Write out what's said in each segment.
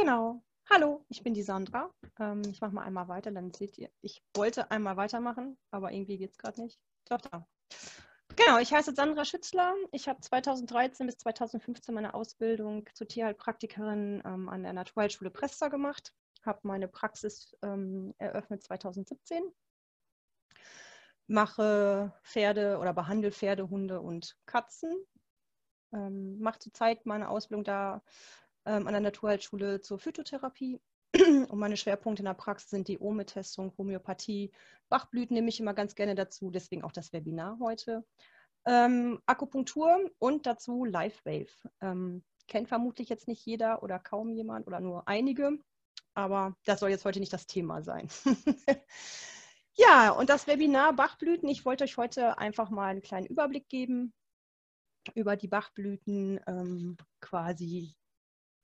Genau. Hallo, ich bin die Sandra. Ähm, ich mache mal einmal weiter, dann seht ihr. Ich wollte einmal weitermachen, aber irgendwie geht es gerade nicht. Doch, da. Genau, ich heiße Sandra Schützler. Ich habe 2013 bis 2015 meine Ausbildung zur Tierheilpraktikerin ähm, an der Naturheilschule Presta gemacht. Habe meine Praxis ähm, eröffnet 2017. Mache Pferde oder behandle Pferde, Hunde und Katzen. Ähm, mache zurzeit meine Ausbildung da ähm, an der Naturheilschule zur Phytotherapie. Und meine Schwerpunkte in der Praxis sind die Ome-Testung, Homöopathie, Bachblüten nehme ich immer ganz gerne dazu, deswegen auch das Webinar heute. Ähm, Akupunktur und dazu Live Wave. Ähm, kennt vermutlich jetzt nicht jeder oder kaum jemand oder nur einige, aber das soll jetzt heute nicht das Thema sein. ja, und das Webinar Bachblüten, ich wollte euch heute einfach mal einen kleinen Überblick geben über die Bachblüten, ähm, quasi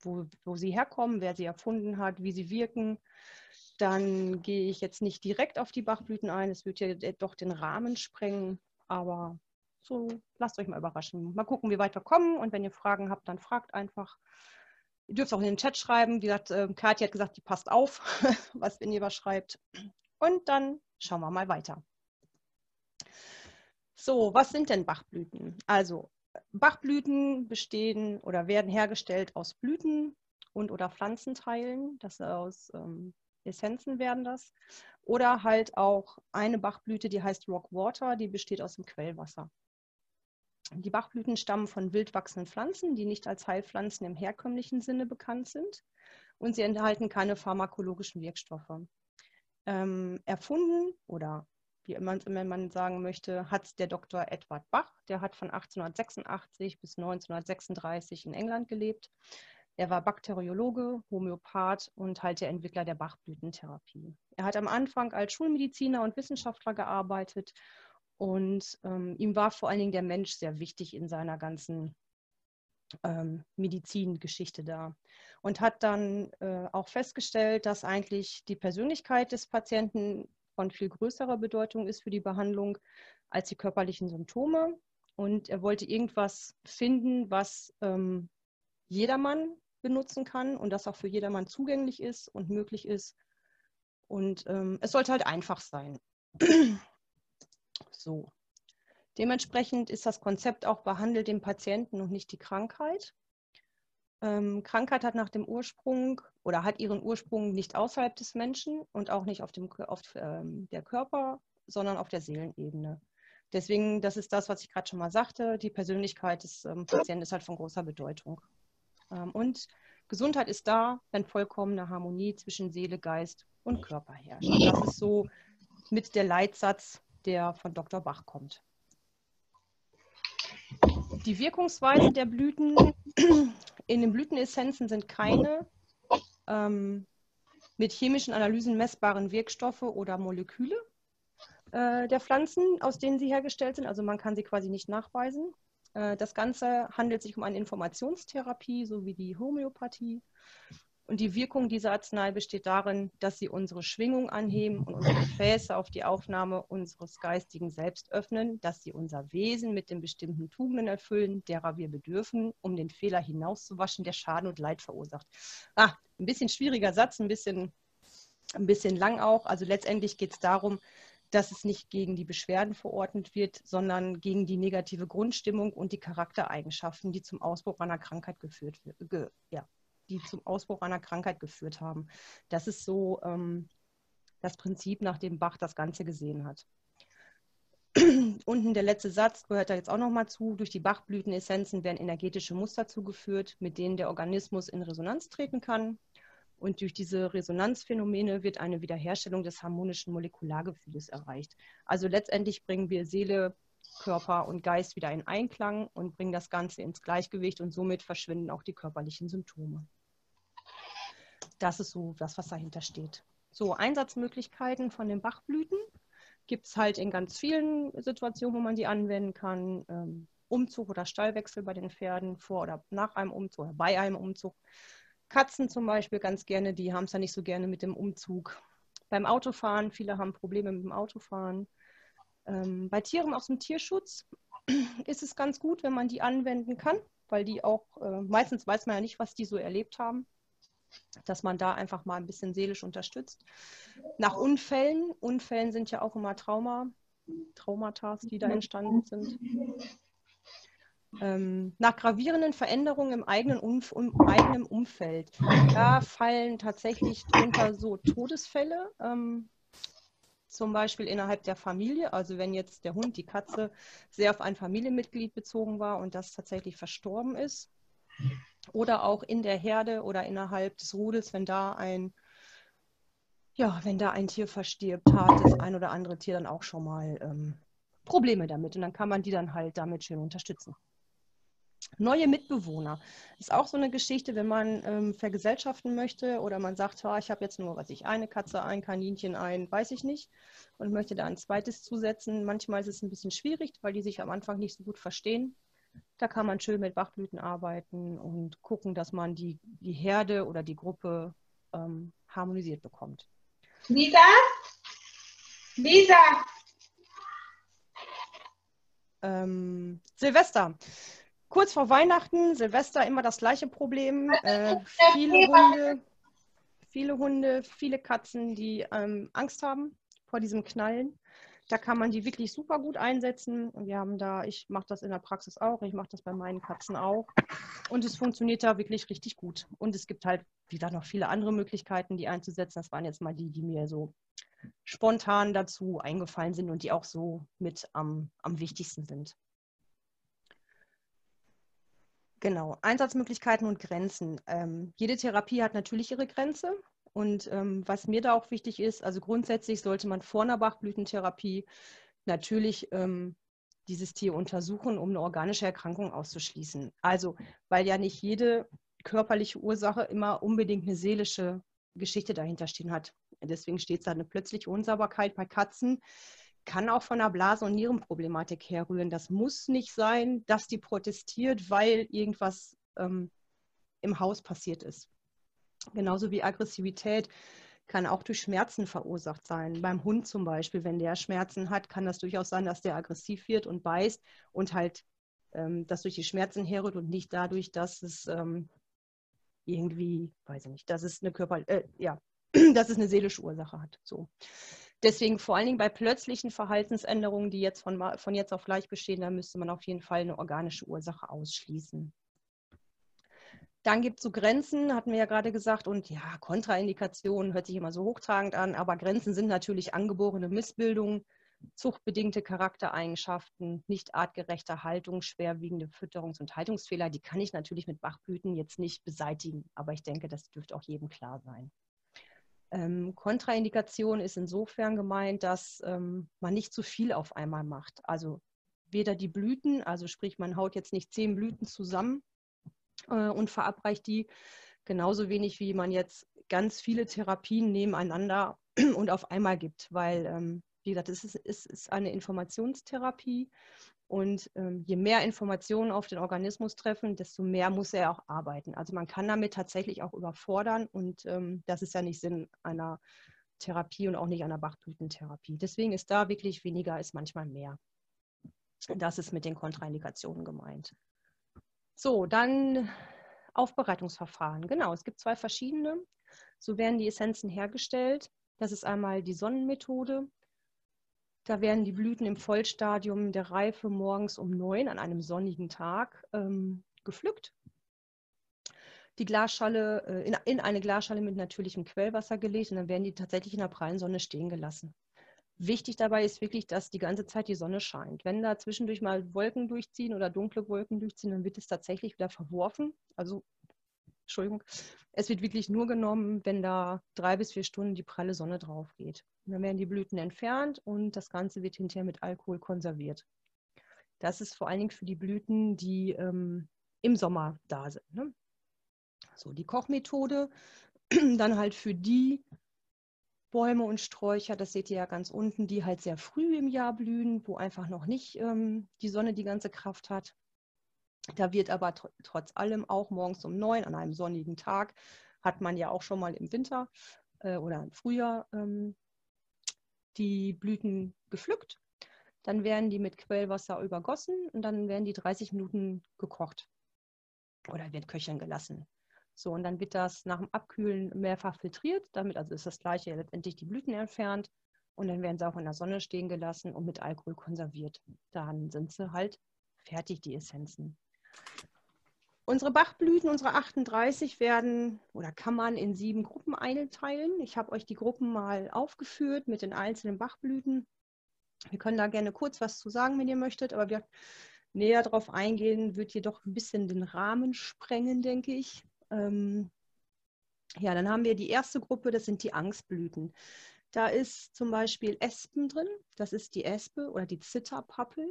wo, wo sie herkommen, wer sie erfunden hat, wie sie wirken. Dann gehe ich jetzt nicht direkt auf die Bachblüten ein, es wird ja doch den Rahmen sprengen, aber so lasst euch mal überraschen. Mal gucken, wie weit wir kommen und wenn ihr Fragen habt, dann fragt einfach. Ihr dürft auch in den Chat schreiben. Wie gesagt, äh, Kathi hat gesagt, die passt auf, was wenn ihr was schreibt. Und dann schauen wir mal weiter. So, was sind denn Bachblüten? Also Bachblüten bestehen oder werden hergestellt aus Blüten und oder Pflanzenteilen. Das aus ähm, Essenzen werden das. Oder halt auch eine Bachblüte, die heißt Rockwater, die besteht aus dem Quellwasser. Die Bachblüten stammen von wild wachsenden Pflanzen, die nicht als Heilpflanzen im herkömmlichen Sinne bekannt sind. Und sie enthalten keine pharmakologischen Wirkstoffe. Ähm, erfunden oder wie immer man sagen möchte, hat der Dr. Edward Bach. Der hat von 1886 bis 1936 in England gelebt. Er war Bakteriologe, Homöopath und halt der Entwickler der Bachblütentherapie. Er hat am Anfang als Schulmediziner und Wissenschaftler gearbeitet und ähm, ihm war vor allen Dingen der Mensch sehr wichtig in seiner ganzen ähm, Medizingeschichte da und hat dann äh, auch festgestellt, dass eigentlich die Persönlichkeit des Patienten von viel größerer Bedeutung ist für die Behandlung als die körperlichen Symptome. Und er wollte irgendwas finden, was ähm, jedermann benutzen kann und das auch für jedermann zugänglich ist und möglich ist. Und ähm, es sollte halt einfach sein. so. Dementsprechend ist das Konzept auch behandelt den Patienten und nicht die Krankheit. Ähm, Krankheit hat nach dem Ursprung oder hat ihren Ursprung nicht außerhalb des Menschen und auch nicht auf, dem, auf ähm, der Körper, sondern auf der Seelenebene. Deswegen, das ist das, was ich gerade schon mal sagte, die Persönlichkeit des ähm, Patienten ist halt von großer Bedeutung. Ähm, und Gesundheit ist da, wenn vollkommene Harmonie zwischen Seele, Geist und Körper herrscht. Und das ist so mit der Leitsatz, der von Dr. Bach kommt. Die Wirkungsweise der Blüten in den Blütenessenzen sind keine ähm, mit chemischen Analysen messbaren Wirkstoffe oder Moleküle äh, der Pflanzen, aus denen sie hergestellt sind. Also man kann sie quasi nicht nachweisen. Äh, das Ganze handelt sich um eine Informationstherapie, so wie die Homöopathie. Und die Wirkung dieser Arznei besteht darin, dass sie unsere Schwingung anheben und unsere Gefäße auf die Aufnahme unseres geistigen Selbst öffnen, dass sie unser Wesen mit den bestimmten Tugenden erfüllen, derer wir bedürfen, um den Fehler hinauszuwaschen, der Schaden und Leid verursacht. Ah, ein bisschen schwieriger Satz, ein bisschen, ein bisschen lang auch. Also letztendlich geht es darum, dass es nicht gegen die Beschwerden verordnet wird, sondern gegen die negative Grundstimmung und die Charaktereigenschaften, die zum Ausbruch einer Krankheit geführt wird, ja, die zum Ausbruch einer Krankheit geführt haben. Das ist so ähm, das Prinzip, nach dem Bach das Ganze gesehen hat. Unten der letzte Satz gehört da jetzt auch nochmal zu. Durch die Bachblütenessenzen werden energetische Muster zugeführt, mit denen der Organismus in Resonanz treten kann. Und durch diese Resonanzphänomene wird eine Wiederherstellung des harmonischen Molekulargefühls erreicht. Also letztendlich bringen wir Seele, Körper und Geist wieder in Einklang und bringen das Ganze ins Gleichgewicht und somit verschwinden auch die körperlichen Symptome. Das ist so das, was dahinter steht. So, Einsatzmöglichkeiten von den Bachblüten gibt es halt in ganz vielen Situationen, wo man die anwenden kann. Ähm, Umzug oder Stallwechsel bei den Pferden, vor oder nach einem Umzug oder bei einem Umzug. Katzen zum Beispiel ganz gerne, die haben es ja nicht so gerne mit dem Umzug. Beim Autofahren, viele haben Probleme mit dem Autofahren. Ähm, bei Tieren aus dem Tierschutz ist es ganz gut, wenn man die anwenden kann, weil die auch, äh, meistens weiß man ja nicht, was die so erlebt haben. Dass man da einfach mal ein bisschen seelisch unterstützt. Nach Unfällen, Unfällen sind ja auch immer Trauma, Traumata, die da entstanden sind. Ähm, nach gravierenden Veränderungen im eigenen, Umf um, eigenen Umfeld. Da fallen tatsächlich drunter so Todesfälle, ähm, zum Beispiel innerhalb der Familie. Also wenn jetzt der Hund, die Katze sehr auf ein Familienmitglied bezogen war und das tatsächlich verstorben ist. Oder auch in der Herde oder innerhalb des Rudels, wenn da ein, ja, wenn da ein Tier verstirbt, hat das ein oder andere Tier dann auch schon mal ähm, Probleme damit. Und dann kann man die dann halt damit schön unterstützen. Neue Mitbewohner ist auch so eine Geschichte, wenn man ähm, vergesellschaften möchte oder man sagt, oh, ich habe jetzt nur, was ich, eine Katze, ein Kaninchen, ein, weiß ich nicht, und möchte da ein zweites zusetzen. Manchmal ist es ein bisschen schwierig, weil die sich am Anfang nicht so gut verstehen. Da kann man schön mit Bachblüten arbeiten und gucken, dass man die, die Herde oder die Gruppe ähm, harmonisiert bekommt. Lisa? Lisa! Ähm, Silvester. Kurz vor Weihnachten, Silvester immer das gleiche Problem. Äh, viele Hunde, viele Hunde, viele Katzen, die ähm, Angst haben vor diesem Knallen. Da kann man die wirklich super gut einsetzen. Wir haben da, ich mache das in der Praxis auch, ich mache das bei meinen Katzen auch. Und es funktioniert da wirklich richtig gut. Und es gibt halt, wie gesagt, noch viele andere Möglichkeiten, die einzusetzen. Das waren jetzt mal die, die mir so spontan dazu eingefallen sind und die auch so mit am, am wichtigsten sind. Genau, Einsatzmöglichkeiten und Grenzen. Ähm, jede Therapie hat natürlich ihre Grenze und ähm, was mir da auch wichtig ist, also grundsätzlich sollte man vor einer Bachblütentherapie natürlich ähm, dieses Tier untersuchen, um eine organische Erkrankung auszuschließen. Also, weil ja nicht jede körperliche Ursache immer unbedingt eine seelische Geschichte dahinter stehen hat. Deswegen steht da eine plötzliche Unsauberkeit bei Katzen, kann auch von einer Blase- und Nierenproblematik herrühren. Das muss nicht sein, dass die protestiert, weil irgendwas ähm, im Haus passiert ist. Genauso wie Aggressivität kann auch durch Schmerzen verursacht sein. Beim Hund zum Beispiel, wenn der Schmerzen hat, kann das durchaus sein, dass der aggressiv wird und beißt und halt ähm, das durch die Schmerzen herrührt und nicht dadurch, dass es ähm, irgendwie, weiß ich nicht, dass es eine Körper, äh, ja, dass es eine seelische Ursache hat. So. Deswegen vor allen Dingen bei plötzlichen Verhaltensänderungen, die jetzt von, von jetzt auf gleich bestehen, da müsste man auf jeden Fall eine organische Ursache ausschließen. Dann gibt es so Grenzen, hatten wir ja gerade gesagt, und ja, Kontraindikationen hört sich immer so hochtragend an, aber Grenzen sind natürlich angeborene Missbildungen, zuchtbedingte Charaktereigenschaften, nicht artgerechte Haltung, schwerwiegende Fütterungs- und Haltungsfehler. Die kann ich natürlich mit Bachblüten jetzt nicht beseitigen, aber ich denke, das dürfte auch jedem klar sein. Ähm, Kontraindikation ist insofern gemeint, dass ähm, man nicht zu viel auf einmal macht. Also weder die Blüten, also sprich, man haut jetzt nicht zehn Blüten zusammen äh, und verabreicht die. Genauso wenig wie man jetzt ganz viele Therapien nebeneinander und auf einmal gibt, weil, ähm, wie gesagt, es ist, es ist eine Informationstherapie und ähm, je mehr Informationen auf den Organismus treffen, desto mehr muss er auch arbeiten. Also man kann damit tatsächlich auch überfordern und ähm, das ist ja nicht Sinn einer Therapie und auch nicht einer Bachblütentherapie. Deswegen ist da wirklich weniger ist manchmal mehr. Das ist mit den Kontraindikationen gemeint. So, dann Aufbereitungsverfahren. Genau, es gibt zwei verschiedene. So werden die Essenzen hergestellt. Das ist einmal die Sonnenmethode. Da werden die Blüten im Vollstadium der Reife morgens um neun an einem sonnigen Tag ähm, gepflückt. Die Glasschale äh, in, in, eine Glasschale mit natürlichem Quellwasser gelegt und dann werden die tatsächlich in der prallen Sonne stehen gelassen. Wichtig dabei ist wirklich, dass die ganze Zeit die Sonne scheint. Wenn da zwischendurch mal Wolken durchziehen oder dunkle Wolken durchziehen, dann wird es tatsächlich wieder verworfen. Also, Entschuldigung, es wird wirklich nur genommen, wenn da drei bis vier Stunden die pralle Sonne drauf geht. Und dann werden die Blüten entfernt und das Ganze wird hinterher mit Alkohol konserviert. Das ist vor allen Dingen für die Blüten, die ähm, im Sommer da sind. Ne? So, die Kochmethode dann halt für die Bäume und Sträucher, das seht ihr ja ganz unten, die halt sehr früh im Jahr blühen, wo einfach noch nicht ähm, die Sonne die ganze Kraft hat. Da wird aber tr trotz allem auch morgens um neun an einem sonnigen Tag, hat man ja auch schon mal im Winter äh, oder im Frühjahr ähm, die Blüten gepflückt. Dann werden die mit Quellwasser übergossen und dann werden die 30 Minuten gekocht oder wird köcheln gelassen. So, und dann wird das nach dem Abkühlen mehrfach filtriert. Damit also ist das gleiche letztendlich die Blüten entfernt. Und dann werden sie auch in der Sonne stehen gelassen und mit Alkohol konserviert. Dann sind sie halt fertig, die Essenzen. Unsere Bachblüten, unsere 38, werden oder kann man in sieben Gruppen einteilen. Ich habe euch die Gruppen mal aufgeführt mit den einzelnen Bachblüten. Wir können da gerne kurz was zu sagen, wenn ihr möchtet, aber wir näher darauf eingehen, wird jedoch ein bisschen den Rahmen sprengen, denke ich. Ähm, ja, dann haben wir die erste Gruppe, das sind die Angstblüten. Da ist zum Beispiel Espen drin, das ist die Espe oder die Zitterpappel.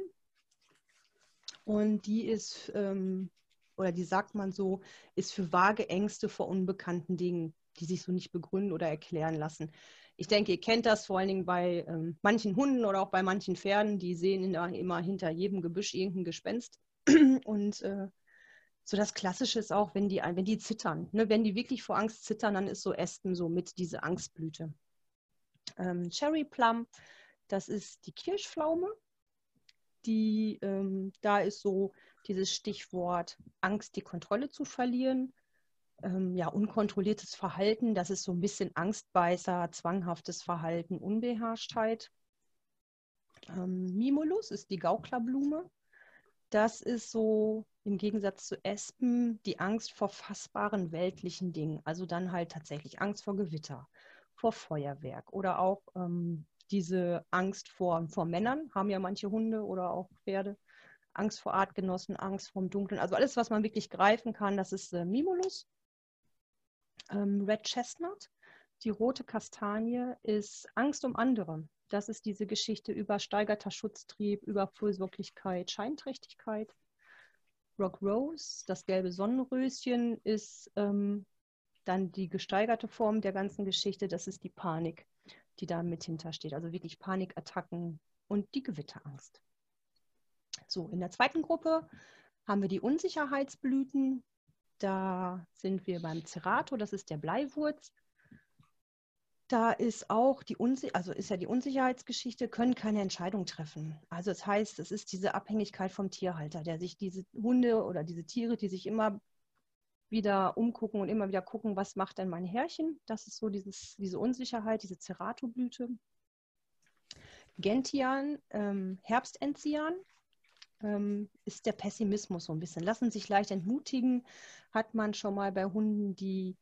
Und die ist ähm, oder die sagt man so, ist für vage Ängste vor unbekannten Dingen, die sich so nicht begründen oder erklären lassen. Ich denke, ihr kennt das vor allen Dingen bei ähm, manchen Hunden oder auch bei manchen Pferden, die sehen immer hinter jedem Gebüsch irgendein Gespenst. Und äh, so das Klassische ist auch, wenn die, wenn die zittern. Ne? Wenn die wirklich vor Angst zittern, dann ist so Espen so mit diese Angstblüte. Ähm, Cherry Plum, das ist die Kirschpflaume. Die, ähm, da ist so dieses Stichwort Angst, die Kontrolle zu verlieren. Ähm, ja, unkontrolliertes Verhalten, das ist so ein bisschen Angstbeißer, zwanghaftes Verhalten, Unbeherrschtheit. Ähm, Mimulus ist die Gauklerblume. Das ist so im Gegensatz zu Espen die Angst vor fassbaren weltlichen Dingen. Also dann halt tatsächlich Angst vor Gewitter, vor Feuerwerk oder auch ähm, diese Angst vor, vor Männern, haben ja manche Hunde oder auch Pferde. Angst vor Artgenossen, Angst vor dem Dunklen. Also alles, was man wirklich greifen kann, das ist äh, Mimulus. Ähm, Red Chestnut, die rote Kastanie, ist Angst um andere. Das ist diese Geschichte über steigerter Schutztrieb, über Fürsorglichkeit, Scheinträchtigkeit. Rock Rose, das gelbe Sonnenröschen, ist ähm, dann die gesteigerte Form der ganzen Geschichte. Das ist die Panik, die da mit hintersteht. Also wirklich Panikattacken und die Gewitterangst. So, in der zweiten Gruppe haben wir die Unsicherheitsblüten. Da sind wir beim Cerato, das ist der Bleiwurz. Da ist auch die Unsi also ist ja die Unsicherheitsgeschichte, können keine Entscheidung treffen. Also das heißt, es ist diese Abhängigkeit vom Tierhalter, der sich diese Hunde oder diese Tiere, die sich immer wieder umgucken und immer wieder gucken, was macht denn mein Herrchen? Das ist so dieses, diese Unsicherheit, diese Cerato-Blüte. Gentian, ähm, Herbstenzian, ähm, ist der Pessimismus so ein bisschen. Lassen sich leicht entmutigen, hat man schon mal bei Hunden, die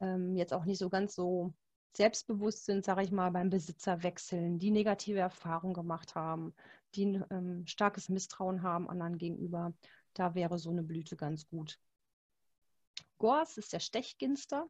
ähm, jetzt auch nicht so ganz so selbstbewusst sind, sage ich mal, beim Besitzer wechseln, die negative Erfahrungen gemacht haben, die ein ähm, starkes Misstrauen haben anderen gegenüber. Da wäre so eine Blüte ganz gut. Gors ist der Stechginster.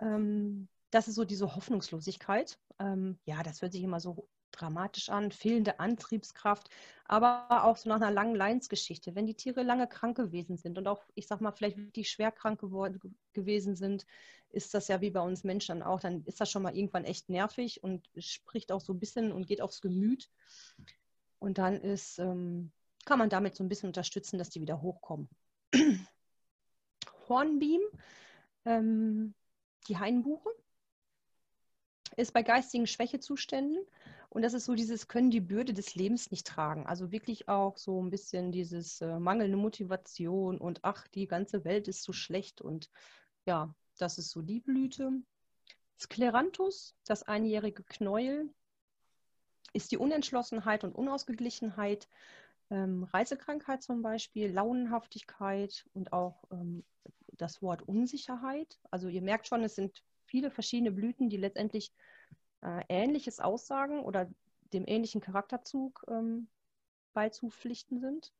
Ähm, das ist so diese Hoffnungslosigkeit. Ähm, ja, das hört sich immer so dramatisch an, fehlende Antriebskraft, aber auch so nach einer langen Leinsgeschichte. Wenn die Tiere lange krank gewesen sind und auch, ich sag mal, vielleicht wirklich schwer krank geworden, gewesen sind, ist das ja wie bei uns Menschen auch, dann ist das schon mal irgendwann echt nervig und spricht auch so ein bisschen und geht aufs Gemüt. Und dann ist, ähm, kann man damit so ein bisschen unterstützen, dass die wieder hochkommen. Hornbeam, ähm, die Hainbuche, ist bei geistigen Schwächezuständen und das ist so dieses, können die Bürde des Lebens nicht tragen. Also wirklich auch so ein bisschen dieses äh, mangelnde Motivation und ach, die ganze Welt ist so schlecht. Und ja, das ist so die Blüte. Skleranthus, das einjährige Knäuel, ist die Unentschlossenheit und Unausgeglichenheit, ähm, Reisekrankheit zum Beispiel, Launenhaftigkeit und auch ähm, das Wort Unsicherheit. Also ihr merkt schon, es sind viele verschiedene Blüten, die letztendlich äh, Ähnliches aussagen oder dem ähnlichen Charakterzug ähm, beizupflichten sind.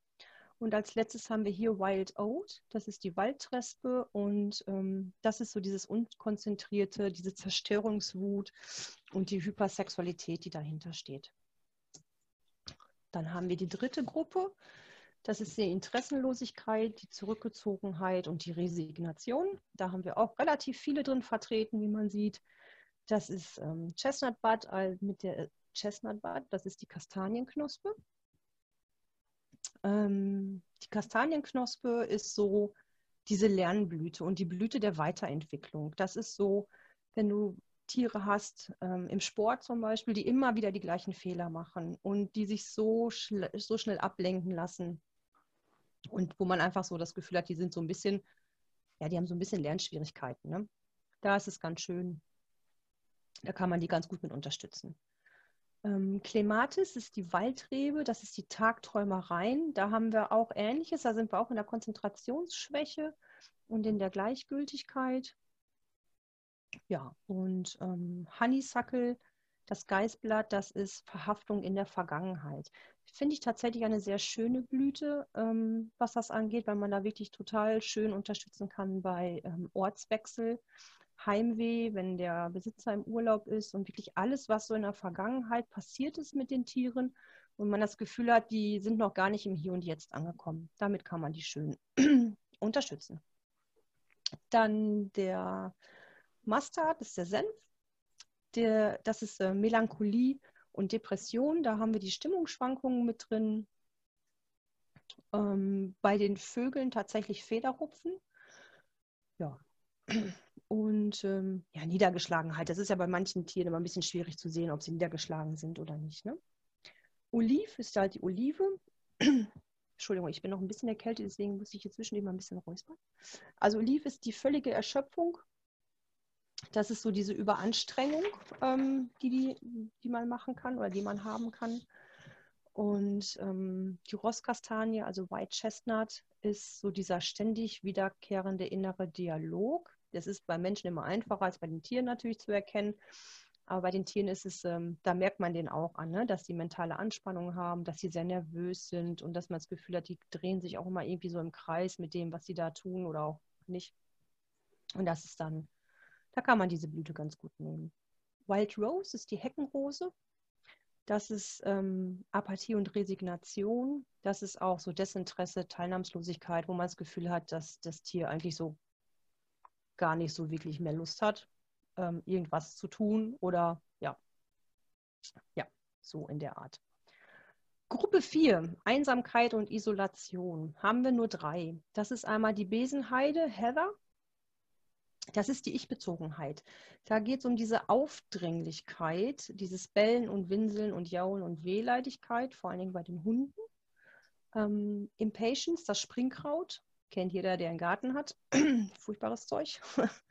Und als letztes haben wir hier Wild Oat, das ist die Waldtrespe und ähm, das ist so dieses unkonzentrierte, diese Zerstörungswut und die Hypersexualität, die dahinter steht. Dann haben wir die dritte Gruppe, das ist die Interessenlosigkeit, die Zurückgezogenheit und die Resignation. Da haben wir auch relativ viele drin vertreten, wie man sieht. Das ist ähm, Chestnut äh, mit der Chestnut Bud, das ist die Kastanienknospe. Ähm, die Kastanienknospe ist so diese Lernblüte und die Blüte der Weiterentwicklung. Das ist so, wenn du Tiere hast, ähm, im Sport zum Beispiel, die immer wieder die gleichen Fehler machen und die sich so, schl so schnell ablenken lassen. Und wo man einfach so das Gefühl hat, die sind so ein bisschen ja, die haben so ein bisschen Lernschwierigkeiten. Ne? Da ist es ganz schön. Da kann man die ganz gut mit unterstützen. Ähm, Clematis ist die Waldrebe, das ist die Tagträumereien. Da haben wir auch Ähnliches. Da sind wir auch in der Konzentrationsschwäche und in der Gleichgültigkeit. Ja, und ähm, Honeysuckle, das Geißblatt, das ist Verhaftung in der Vergangenheit. Finde ich tatsächlich eine sehr schöne Blüte, ähm, was das angeht, weil man da wirklich total schön unterstützen kann bei ähm, Ortswechsel. Heimweh, wenn der Besitzer im Urlaub ist und wirklich alles, was so in der Vergangenheit passiert ist mit den Tieren und man das Gefühl hat, die sind noch gar nicht im Hier und Jetzt angekommen. Damit kann man die schön unterstützen. Dann der Mustard, das ist der Senf. Der, das ist äh, Melancholie und Depression. Da haben wir die Stimmungsschwankungen mit drin. Ähm, bei den Vögeln tatsächlich Federrupfen. Ja, und ähm, ja, Niedergeschlagenheit. Das ist ja bei manchen Tieren immer ein bisschen schwierig zu sehen, ob sie niedergeschlagen sind oder nicht. Ne? Oliv ist halt die Olive. Entschuldigung, ich bin noch ein bisschen erkältet, deswegen muss ich hier zwischendurch mal ein bisschen räuspern. Also Oliv ist die völlige Erschöpfung. Das ist so diese Überanstrengung, ähm, die, die, die man machen kann oder die man haben kann. Und ähm, die Rosskastanie, also White Chestnut, ist so dieser ständig wiederkehrende innere Dialog das ist bei Menschen immer einfacher als bei den Tieren natürlich zu erkennen. Aber bei den Tieren ist es, ähm, da merkt man den auch an, ne? dass sie mentale Anspannung haben, dass sie sehr nervös sind und dass man das Gefühl hat, die drehen sich auch immer irgendwie so im Kreis mit dem, was sie da tun oder auch nicht. Und das ist dann, da kann man diese Blüte ganz gut nehmen. Wild Rose ist die Heckenrose. Das ist ähm, Apathie und Resignation. Das ist auch so Desinteresse, Teilnahmslosigkeit, wo man das Gefühl hat, dass das Tier eigentlich so gar nicht so wirklich mehr Lust hat, ähm, irgendwas zu tun oder ja, ja, so in der Art. Gruppe 4, Einsamkeit und Isolation, haben wir nur drei. Das ist einmal die Besenheide, Heather. Das ist die Ich-Bezogenheit. Da geht es um diese Aufdringlichkeit, dieses Bellen und Winseln und Jaulen und Wehleidigkeit, vor allen Dingen bei den Hunden. Ähm, Impatience, das Springkraut, kennt jeder, der einen Garten hat, furchtbares Zeug,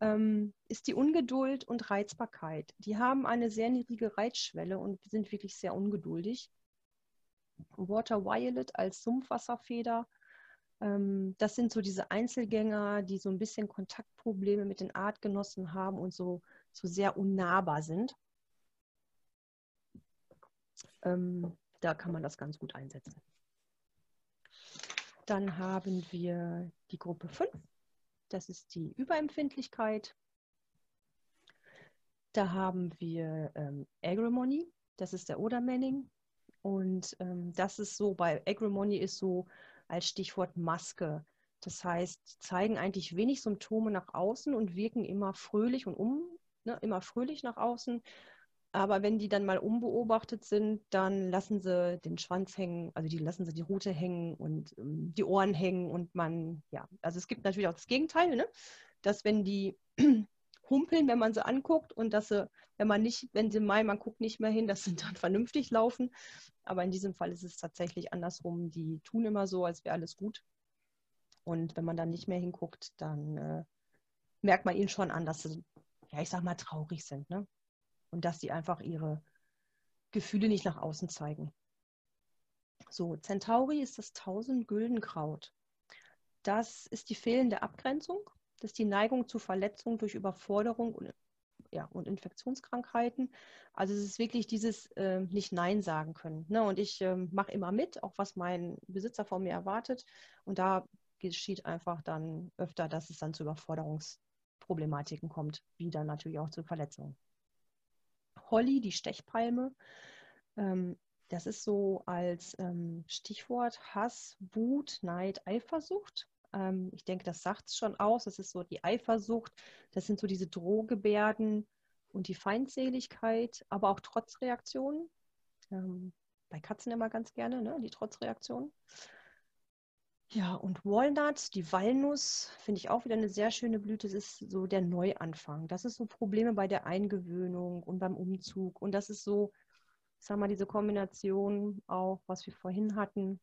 ähm, ist die Ungeduld und Reizbarkeit. Die haben eine sehr niedrige Reizschwelle und sind wirklich sehr ungeduldig. Water Violet als Sumpfwasserfeder. Ähm, das sind so diese Einzelgänger, die so ein bisschen Kontaktprobleme mit den Artgenossen haben und so, so sehr unnahbar sind. Ähm, da kann man das ganz gut einsetzen. Dann haben wir die Gruppe 5. Das ist die Überempfindlichkeit. Da haben wir ähm, Agrimony. Das ist der Odermanning. Und ähm, das ist so, bei Agrimony ist so als Stichwort Maske. Das heißt, zeigen eigentlich wenig Symptome nach außen und wirken immer fröhlich und um, ne, immer fröhlich nach außen, aber wenn die dann mal unbeobachtet sind, dann lassen sie den Schwanz hängen, also die lassen sie die Rute hängen und ähm, die Ohren hängen und man, ja, also es gibt natürlich auch das Gegenteil, ne? dass wenn die humpeln, wenn man sie anguckt und dass sie, wenn man nicht, wenn sie meinen, man guckt nicht mehr hin, dass sie dann vernünftig laufen. Aber in diesem Fall ist es tatsächlich andersrum. Die tun immer so, als wäre alles gut. Und wenn man dann nicht mehr hinguckt, dann äh, merkt man ihnen schon an, dass sie, ja, ich sag mal, traurig sind. Ne? Und dass sie einfach ihre Gefühle nicht nach außen zeigen. So, Centauri ist das Tausend-Güldenkraut. Das ist die fehlende Abgrenzung, das ist die Neigung zu Verletzung durch Überforderung und, ja, und Infektionskrankheiten. Also es ist wirklich dieses äh, nicht Nein sagen können. Ne? Und ich äh, mache immer mit, auch was mein Besitzer von mir erwartet. Und da geschieht einfach dann öfter, dass es dann zu Überforderungsproblematiken kommt, wie dann natürlich auch zu Verletzungen. Holly, die Stechpalme. Ähm, das ist so als ähm, Stichwort Hass, Wut, Neid, Eifersucht. Ähm, ich denke, das sagt es schon aus. Das ist so die Eifersucht. Das sind so diese Drohgebärden und die Feindseligkeit, aber auch Trotzreaktionen. Ähm, bei Katzen immer ganz gerne, ne? die Trotzreaktionen. Ja, und Walnut, die Walnuss, finde ich auch wieder eine sehr schöne Blüte. Das ist so der Neuanfang. Das ist so Probleme bei der Eingewöhnung und beim Umzug. Und das ist so, ich sag mal, diese Kombination auch, was wir vorhin hatten.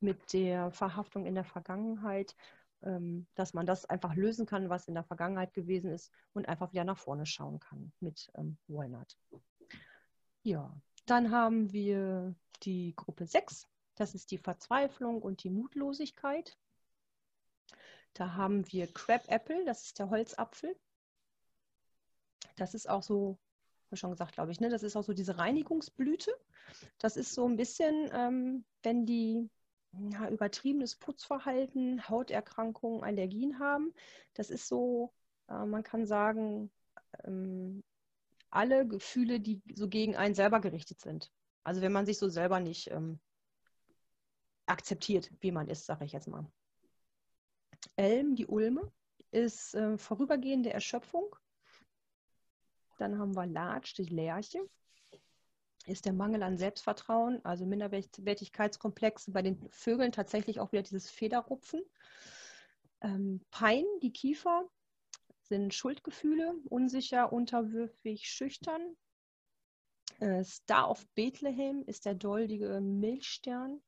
mit der Verhaftung in der Vergangenheit, ähm, dass man das einfach lösen kann, was in der Vergangenheit gewesen ist und einfach wieder nach vorne schauen kann mit ähm, Walnut. Ja, dann haben wir die Gruppe 6. Das ist die Verzweiflung und die Mutlosigkeit. Da haben wir Crab Apple, das ist der Holzapfel. Das ist auch so, habe schon gesagt, glaube ich, ne? das ist auch so diese Reinigungsblüte. Das ist so ein bisschen, ähm, wenn die ja, übertriebenes Putzverhalten, Hauterkrankungen, Allergien haben. Das ist so, äh, man kann sagen, ähm, alle Gefühle, die so gegen einen selber gerichtet sind. Also wenn man sich so selber nicht ähm, akzeptiert, wie man ist, sage ich jetzt mal. Elm, die Ulme, ist äh, vorübergehende Erschöpfung. Dann haben wir Latsch, die Lerche, ist der Mangel an Selbstvertrauen, also Minderwertigkeitskomplexe bei den Vögeln tatsächlich auch wieder dieses Federrupfen. Ähm, Pein, die Kiefer, sind Schuldgefühle, unsicher, unterwürfig, schüchtern. Äh, Star of Bethlehem ist der doldige Milchstern.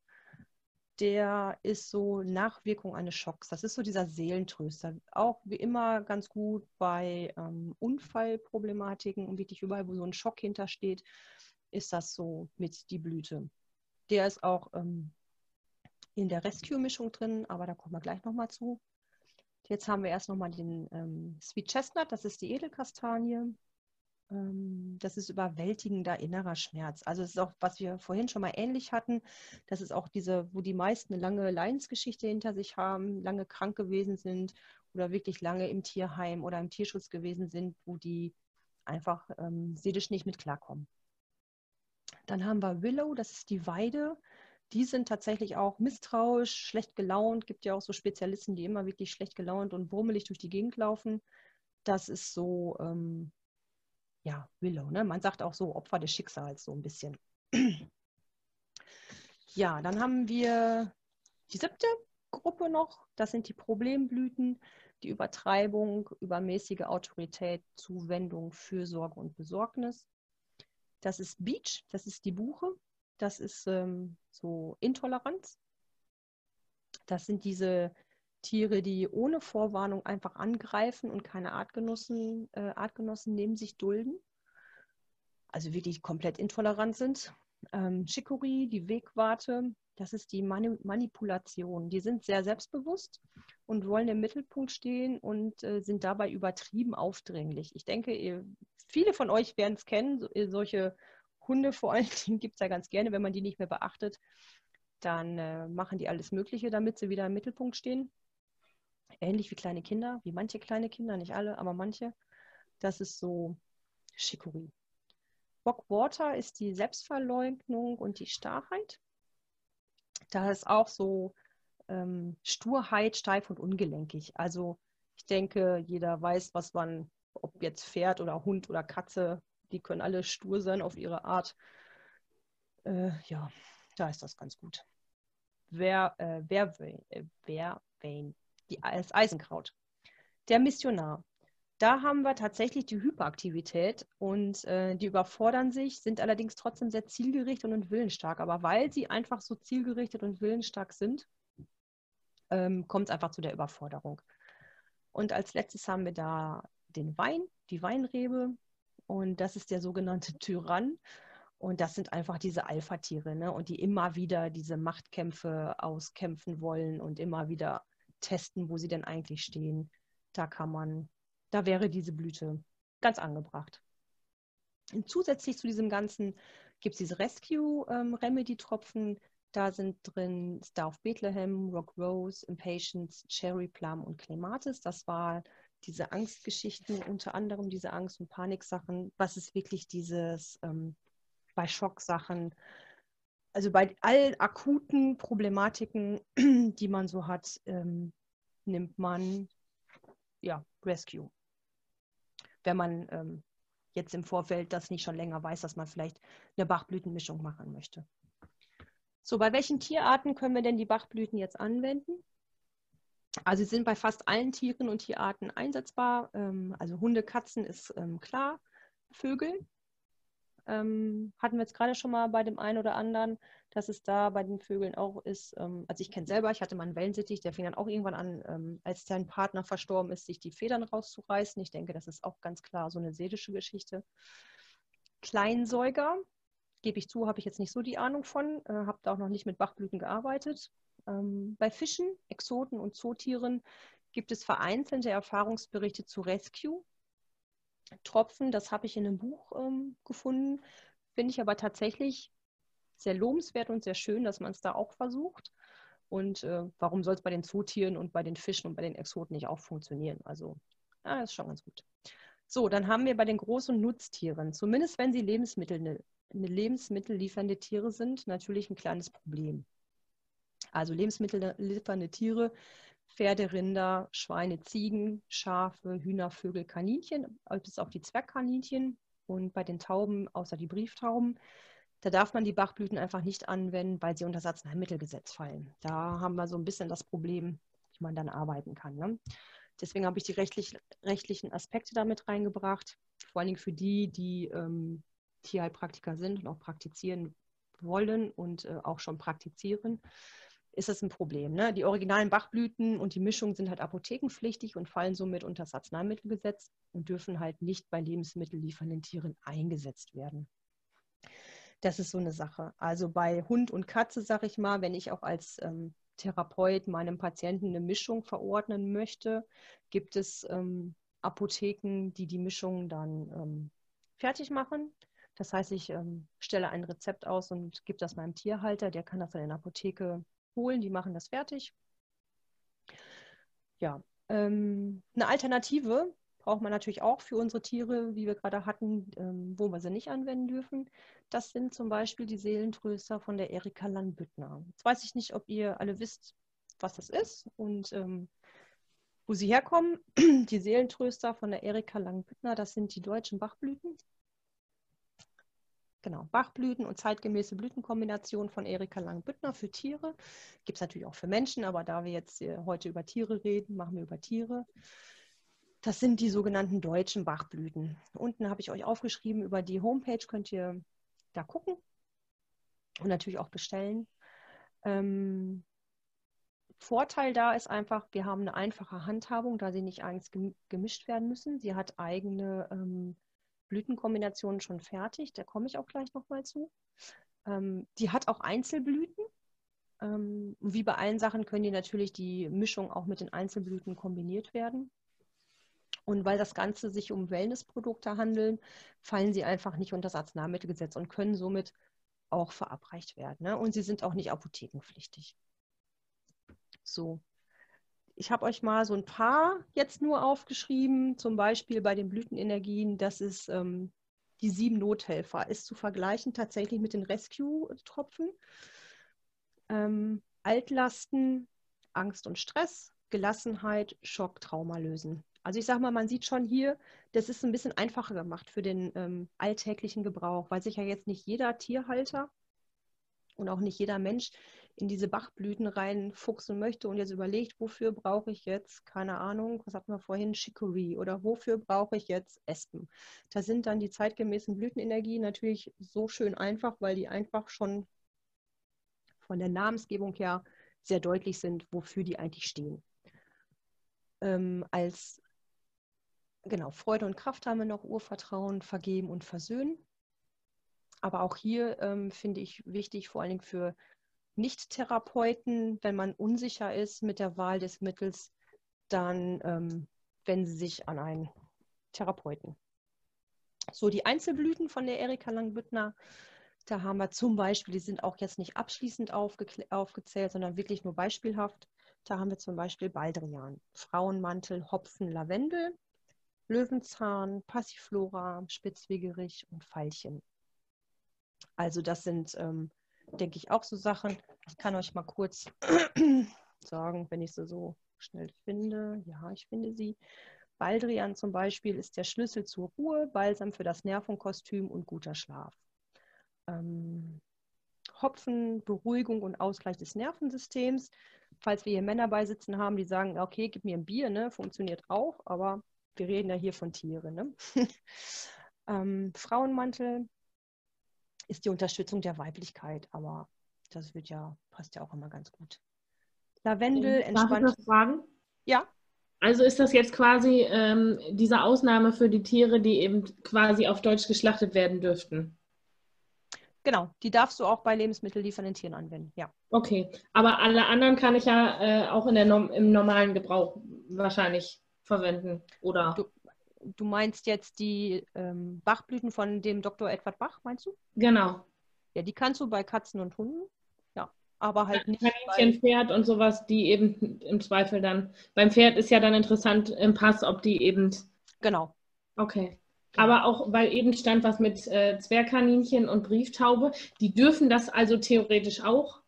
Der ist so Nachwirkung eines Schocks. Das ist so dieser Seelentröster. Auch wie immer ganz gut bei ähm, Unfallproblematiken und wirklich überall, wo so ein Schock hintersteht ist das so mit die Blüte. Der ist auch ähm, in der Rescue-Mischung drin, aber da kommen wir gleich nochmal zu. Jetzt haben wir erst nochmal den ähm, Sweet Chestnut, das ist die Edelkastanie. Ähm, das ist überwältigender innerer Schmerz. Also es ist auch, was wir vorhin schon mal ähnlich hatten, das ist auch diese, wo die meisten eine lange Leidensgeschichte hinter sich haben, lange krank gewesen sind oder wirklich lange im Tierheim oder im Tierschutz gewesen sind, wo die einfach ähm, seelisch nicht mit klarkommen. Dann haben wir Willow, das ist die Weide. Die sind tatsächlich auch misstrauisch, schlecht gelaunt. Gibt ja auch so Spezialisten, die immer wirklich schlecht gelaunt und brummelig durch die Gegend laufen. Das ist so, ähm, ja, Willow. Ne? Man sagt auch so Opfer des Schicksals, so ein bisschen. ja, dann haben wir die siebte Gruppe noch. Das sind die Problemblüten, die Übertreibung, übermäßige Autorität, Zuwendung, Fürsorge und Besorgnis. Das ist Beach, das ist die Buche, das ist ähm, so Intoleranz. Das sind diese Tiere, die ohne Vorwarnung einfach angreifen und keine Artgenossen, äh, Artgenossen neben sich dulden. Also wirklich komplett intolerant sind. Ähm, Chicory, die Wegwarte, das ist die Mani Manipulation. Die sind sehr selbstbewusst und wollen im Mittelpunkt stehen und äh, sind dabei übertrieben aufdringlich. Ich denke, ihr viele von euch werden es kennen, so, solche Hunde vor allen Dingen gibt es ja ganz gerne, wenn man die nicht mehr beachtet, dann äh, machen die alles Mögliche, damit sie wieder im Mittelpunkt stehen. Ähnlich wie kleine Kinder, wie manche kleine Kinder, nicht alle, aber manche. Das ist so Chicory. Bockwater ist die Selbstverleugnung und die Starrheit. Da ist auch so ähm, Sturheit, steif und ungelenkig. Also ich denke, jeder weiß, was man ob jetzt Pferd oder Hund oder Katze, die können alle stur sein auf ihre Art. Äh, ja, da ist das ganz gut. Wer, äh, wer, äh, wer, wen, die, das Eisenkraut. Der Missionar. Da haben wir tatsächlich die Hyperaktivität und äh, die überfordern sich, sind allerdings trotzdem sehr zielgerichtet und willensstark. Aber weil sie einfach so zielgerichtet und willensstark sind, ähm, kommt es einfach zu der Überforderung. Und als letztes haben wir da den Wein, die Weinrebe. Und das ist der sogenannte Tyrann. Und das sind einfach diese Alpha-Tiere, ne? Und die immer wieder diese Machtkämpfe auskämpfen wollen und immer wieder testen, wo sie denn eigentlich stehen. Da kann man, da wäre diese Blüte ganz angebracht. Und zusätzlich zu diesem Ganzen gibt es diese Rescue-Remedy-Tropfen. Da sind drin Star of Bethlehem, Rock Rose, Impatience, Cherry Plum und Clematis. Das war diese Angstgeschichten, unter anderem diese Angst- und Paniksachen, was ist wirklich dieses ähm, bei Schocksachen, also bei all akuten Problematiken, die man so hat, ähm, nimmt man ja Rescue. Wenn man ähm, jetzt im Vorfeld das nicht schon länger weiß, dass man vielleicht eine Bachblütenmischung machen möchte. So, bei welchen Tierarten können wir denn die Bachblüten jetzt anwenden? Also sie sind bei fast allen Tieren und Tierarten einsetzbar. Ähm, also Hunde, Katzen ist ähm, klar, Vögel. Ähm, hatten wir jetzt gerade schon mal bei dem einen oder anderen, dass es da bei den Vögeln auch ist. Ähm, also ich kenne selber, ich hatte mal einen Wellensittich, der fing dann auch irgendwann an, ähm, als sein Partner verstorben ist, sich die Federn rauszureißen. Ich denke, das ist auch ganz klar so eine seelische Geschichte. Kleinsäuger, gebe ich zu, habe ich jetzt nicht so die Ahnung von, äh, habe da auch noch nicht mit Bachblüten gearbeitet. Ähm, bei Fischen, Exoten und Zootieren gibt es vereinzelte Erfahrungsberichte zu Rescue. Tropfen, das habe ich in einem Buch ähm, gefunden, finde ich aber tatsächlich sehr lobenswert und sehr schön, dass man es da auch versucht. Und äh, warum soll es bei den Zootieren und bei den Fischen und bei den Exoten nicht auch funktionieren? Also, ja, das ist schon ganz gut. So, dann haben wir bei den Groß- und Nutztieren, zumindest wenn sie Lebensmittel, eine, eine Lebensmittel liefernde Tiere sind, natürlich ein kleines Problem. Also Lebensmittel liefernde Tiere Pferde, Rinder, Schweine, Ziegen, Schafe, Hühner, Vögel, Kaninchen, bis auf die Zwergkaninchen und bei den Tauben, außer die Brieftauben, da darf man die Bachblüten einfach nicht anwenden, weil sie unter das Arzneimittelgesetz fallen. Da haben wir so ein bisschen das Problem, wie man dann arbeiten kann. Ne? Deswegen habe ich die rechtlich, rechtlichen Aspekte damit reingebracht, vor allen Dingen für die, die ähm, Tierheilpraktiker sind und auch praktizieren wollen und äh, auch schon praktizieren ist das ein Problem. Ne? Die originalen Bachblüten und die Mischung sind halt apothekenpflichtig und fallen somit unter das Arzneimittelgesetz und dürfen halt nicht bei lebensmittelliefernden Tieren eingesetzt werden. Das ist so eine Sache. Also bei Hund und Katze, sage ich mal, wenn ich auch als ähm, Therapeut meinem Patienten eine Mischung verordnen möchte, gibt es ähm, Apotheken, die die Mischung dann ähm, fertig machen. Das heißt, ich ähm, stelle ein Rezept aus und gebe das meinem Tierhalter, der kann das dann in der Apotheke holen, die machen das fertig. Ja, ähm, eine Alternative braucht man natürlich auch für unsere Tiere, wie wir gerade hatten, ähm, wo wir sie nicht anwenden dürfen. Das sind zum Beispiel die Seelentröster von der Erika Landbüttner. Jetzt weiß ich nicht, ob ihr alle wisst, was das ist und ähm, wo sie herkommen. Die Seelentröster von der Erika Langbüttner, das sind die deutschen Bachblüten. Genau, Bachblüten und zeitgemäße Blütenkombination von Erika Langbüttner für Tiere. Gibt es natürlich auch für Menschen, aber da wir jetzt heute über Tiere reden, machen wir über Tiere. Das sind die sogenannten deutschen Bachblüten. Unten habe ich euch aufgeschrieben, über die Homepage könnt ihr da gucken und natürlich auch bestellen. Ähm, Vorteil da ist einfach, wir haben eine einfache Handhabung, da sie nicht eigens gemischt werden müssen. Sie hat eigene ähm, Blütenkombinationen schon fertig, da komme ich auch gleich nochmal zu. Ähm, die hat auch Einzelblüten. Ähm, wie bei allen Sachen können die natürlich die Mischung auch mit den Einzelblüten kombiniert werden. Und weil das Ganze sich um Wellnessprodukte handeln, fallen sie einfach nicht unter das Arzneimittelgesetz und können somit auch verabreicht werden. Ne? Und sie sind auch nicht apothekenpflichtig. So, ich habe euch mal so ein paar jetzt nur aufgeschrieben, zum Beispiel bei den Blütenenergien, das ist ähm, die sieben Nothelfer, ist zu vergleichen tatsächlich mit den Rescue-Tropfen. Ähm, Altlasten, Angst und Stress, Gelassenheit, Schock, Trauma lösen. Also ich sage mal, man sieht schon hier, das ist ein bisschen einfacher gemacht für den ähm, alltäglichen Gebrauch, weil sich ja jetzt nicht jeder Tierhalter und auch nicht jeder Mensch in diese Bachblüten reinfuchsen möchte und jetzt überlegt, wofür brauche ich jetzt, keine Ahnung, was hatten wir vorhin, Chicory oder wofür brauche ich jetzt Espen. Da sind dann die zeitgemäßen Blütenenergien natürlich so schön einfach, weil die einfach schon von der Namensgebung her sehr deutlich sind, wofür die eigentlich stehen. Ähm, als genau, Freude und Kraft haben wir noch Urvertrauen, Vergeben und Versöhnen. Aber auch hier ähm, finde ich wichtig, vor allen Dingen für nicht-Therapeuten, wenn man unsicher ist mit der Wahl des Mittels, dann ähm, wenden Sie sich an einen Therapeuten. So, die Einzelblüten von der Erika Langbüttner, da haben wir zum Beispiel, die sind auch jetzt nicht abschließend aufge aufgezählt, sondern wirklich nur beispielhaft. Da haben wir zum Beispiel Baldrian, Frauenmantel, Hopfen, Lavendel, Löwenzahn, Passiflora, Spitzwegerich und Veilchen. Also das sind ähm, denke ich, auch so Sachen. Ich kann euch mal kurz sagen, wenn ich sie so schnell finde. Ja, ich finde sie. Baldrian zum Beispiel ist der Schlüssel zur Ruhe, Balsam für das Nervenkostüm und guter Schlaf. Ähm, Hopfen, Beruhigung und Ausgleich des Nervensystems. Falls wir hier Männer beisitzen haben, die sagen, okay, gib mir ein Bier, ne? funktioniert auch, aber wir reden ja hier von Tieren. Ne? ähm, Frauenmantel, ist die Unterstützung der Weiblichkeit. Aber das wird ja, passt ja auch immer ganz gut. Lavendel, Darf ich entspannt. fragen? Ja, Also ist das jetzt quasi ähm, diese Ausnahme für die Tiere, die eben quasi auf Deutsch geschlachtet werden dürften? genau. Die darfst du auch bei lebensmittelliefernden Tieren anwenden. Ja. Okay, aber alle anderen kann ich ja äh, auch in der im normalen Gebrauch wahrscheinlich verwenden, oder? Du, du meinst jetzt die ähm, Bachblüten von dem Dr. Edward Bach, meinst du? Genau. Ja, die kannst du bei Katzen und Hunden. Ja, aber halt nicht bei, Kaninchen, Pferd und sowas, die eben im Zweifel dann. Beim Pferd ist ja dann interessant im Pass, ob die eben. genau. Okay. Aber auch, weil eben stand was mit äh, Zwergkaninchen und Brieftaube, die dürfen das also theoretisch auch.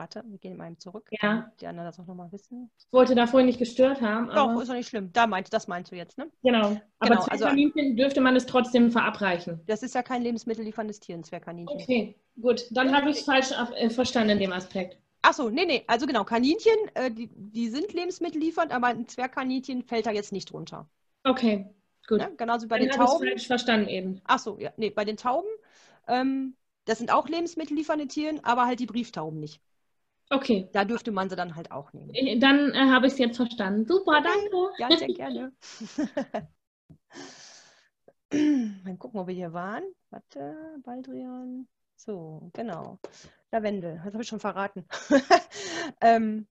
Warte, wir gehen mal eben zurück. Ja. Die anderen das auch nochmal wissen. Ich wollte da vorhin nicht gestört haben, Doch, ist doch nicht schlimm. Da meinst, das meinst du jetzt, ne? genau. Aber Genau, also- Zwergkaninchen dürfte man es trotzdem verabreichen. Das ist ja kein lebensmittellieferndes Tier, ein Zwergkaninchen. Okay, gut. Dann habe ich es falsch äh, verstanden in dem Aspekt. Achso, nee, nee, also genau, Kaninchen, äh, die, die sind lebensmittelliefernd, aber ein Zwergkaninchen fällt da jetzt nicht drunter. Okay, gut. Ne? Genauso wie bei Dann den Tauben. falsch verstanden eben. Achso, ja, nee, bei den Tauben, ähm, das sind auch lebensmittelliefernde Tiere, aber halt die Brieftauben nicht. Okay, Da dürfte man sie dann halt auch nehmen. äh, dann äh, habe ich es jetzt verstanden. Super, danke. Ja, sehr gerne. Mal gucken, wo wir hier waren. Warte, Baldrian. So, genau. Lavendel, das habe ich schon verraten. ähm,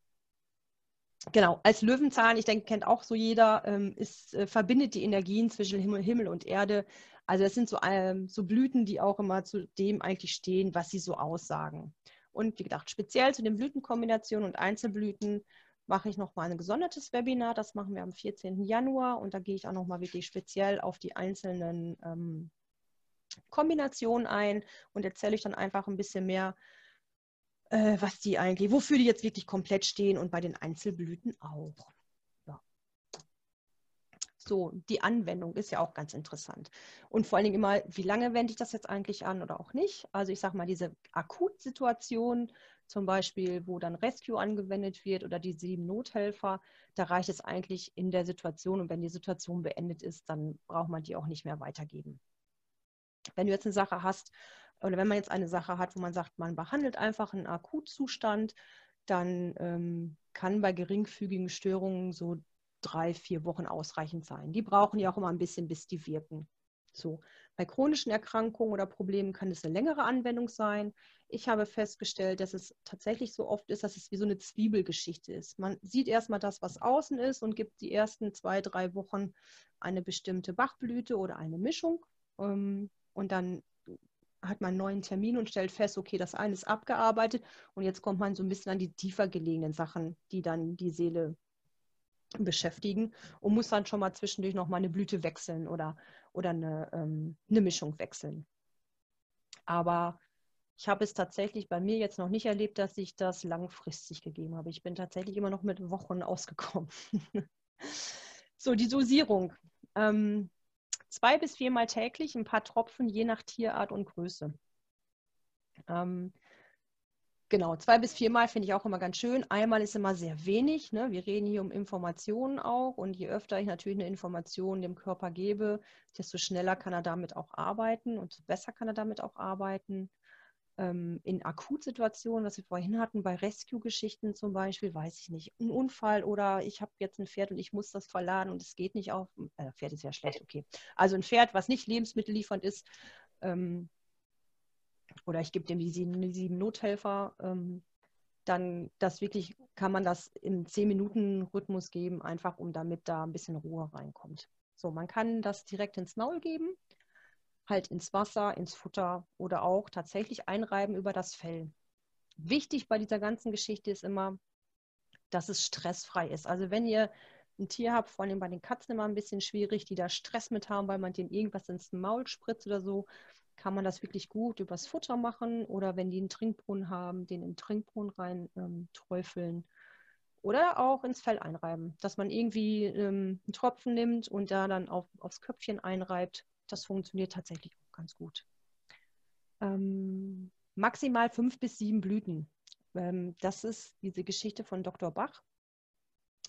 genau, als Löwenzahn, ich denke, kennt auch so jeder, ähm, ist, äh, verbindet die Energien zwischen Himmel, Himmel und Erde. Also das sind so, ähm, so Blüten, die auch immer zu dem eigentlich stehen, was sie so aussagen. Und wie gesagt, speziell zu den Blütenkombinationen und Einzelblüten mache ich nochmal ein gesondertes Webinar. Das machen wir am 14. Januar und da gehe ich auch nochmal wirklich speziell auf die einzelnen ähm, Kombinationen ein und erzähle ich dann einfach ein bisschen mehr, äh, was die eigentlich, wofür die jetzt wirklich komplett stehen und bei den Einzelblüten auch. So, die Anwendung ist ja auch ganz interessant. Und vor allen Dingen immer, wie lange wende ich das jetzt eigentlich an oder auch nicht? Also ich sage mal, diese Akutsituation, zum Beispiel, wo dann Rescue angewendet wird oder die sieben Nothelfer, da reicht es eigentlich in der Situation und wenn die Situation beendet ist, dann braucht man die auch nicht mehr weitergeben. Wenn du jetzt eine Sache hast oder wenn man jetzt eine Sache hat, wo man sagt, man behandelt einfach einen Akutzustand, dann ähm, kann bei geringfügigen Störungen so drei, vier Wochen ausreichend sein. Die brauchen ja auch immer ein bisschen, bis die wirken. So. Bei chronischen Erkrankungen oder Problemen kann es eine längere Anwendung sein. Ich habe festgestellt, dass es tatsächlich so oft ist, dass es wie so eine Zwiebelgeschichte ist. Man sieht erstmal das, was außen ist und gibt die ersten zwei, drei Wochen eine bestimmte Bachblüte oder eine Mischung. Ähm, und dann hat man einen neuen Termin und stellt fest, okay, das eine ist abgearbeitet und jetzt kommt man so ein bisschen an die tiefer gelegenen Sachen, die dann die Seele beschäftigen und muss dann schon mal zwischendurch noch mal eine Blüte wechseln oder, oder eine, ähm, eine Mischung wechseln. Aber ich habe es tatsächlich bei mir jetzt noch nicht erlebt, dass ich das langfristig gegeben habe. Ich bin tatsächlich immer noch mit Wochen ausgekommen. so, die Dosierung. Ähm, zwei bis viermal täglich, ein paar Tropfen, je nach Tierart und Größe. Ähm, Genau, zwei bis viermal finde ich auch immer ganz schön. Einmal ist immer sehr wenig. Ne? Wir reden hier um Informationen auch. Und je öfter ich natürlich eine Information dem Körper gebe, desto schneller kann er damit auch arbeiten und besser kann er damit auch arbeiten. Ähm, in Akutsituationen, was wir vorhin hatten, bei Rescue-Geschichten zum Beispiel, weiß ich nicht, ein Unfall oder ich habe jetzt ein Pferd und ich muss das verladen und es geht nicht auf. Äh, Pferd ist ja schlecht, okay. Also ein Pferd, was nicht lebensmittelliefernd ist, ähm, oder ich gebe dem die sieben, sieben Nothelfer, ähm, dann das wirklich, kann man das im 10-Minuten-Rhythmus geben, einfach um damit da ein bisschen Ruhe reinkommt. So, man kann das direkt ins Maul geben, halt ins Wasser, ins Futter oder auch tatsächlich einreiben über das Fell. Wichtig bei dieser ganzen Geschichte ist immer, dass es stressfrei ist. Also wenn ihr ein Tier habt, vor allem bei den Katzen immer ein bisschen schwierig, die da Stress mit haben, weil man denen irgendwas ins Maul spritzt oder so, kann man das wirklich gut übers Futter machen oder wenn die einen Trinkbrunnen haben, den in den Trinkbrunnen rein ähm, träufeln oder auch ins Fell einreiben, dass man irgendwie ähm, einen Tropfen nimmt und da dann auf, aufs Köpfchen einreibt. Das funktioniert tatsächlich auch ganz gut. Ähm, maximal fünf bis sieben Blüten. Ähm, das ist diese Geschichte von Dr. Bach.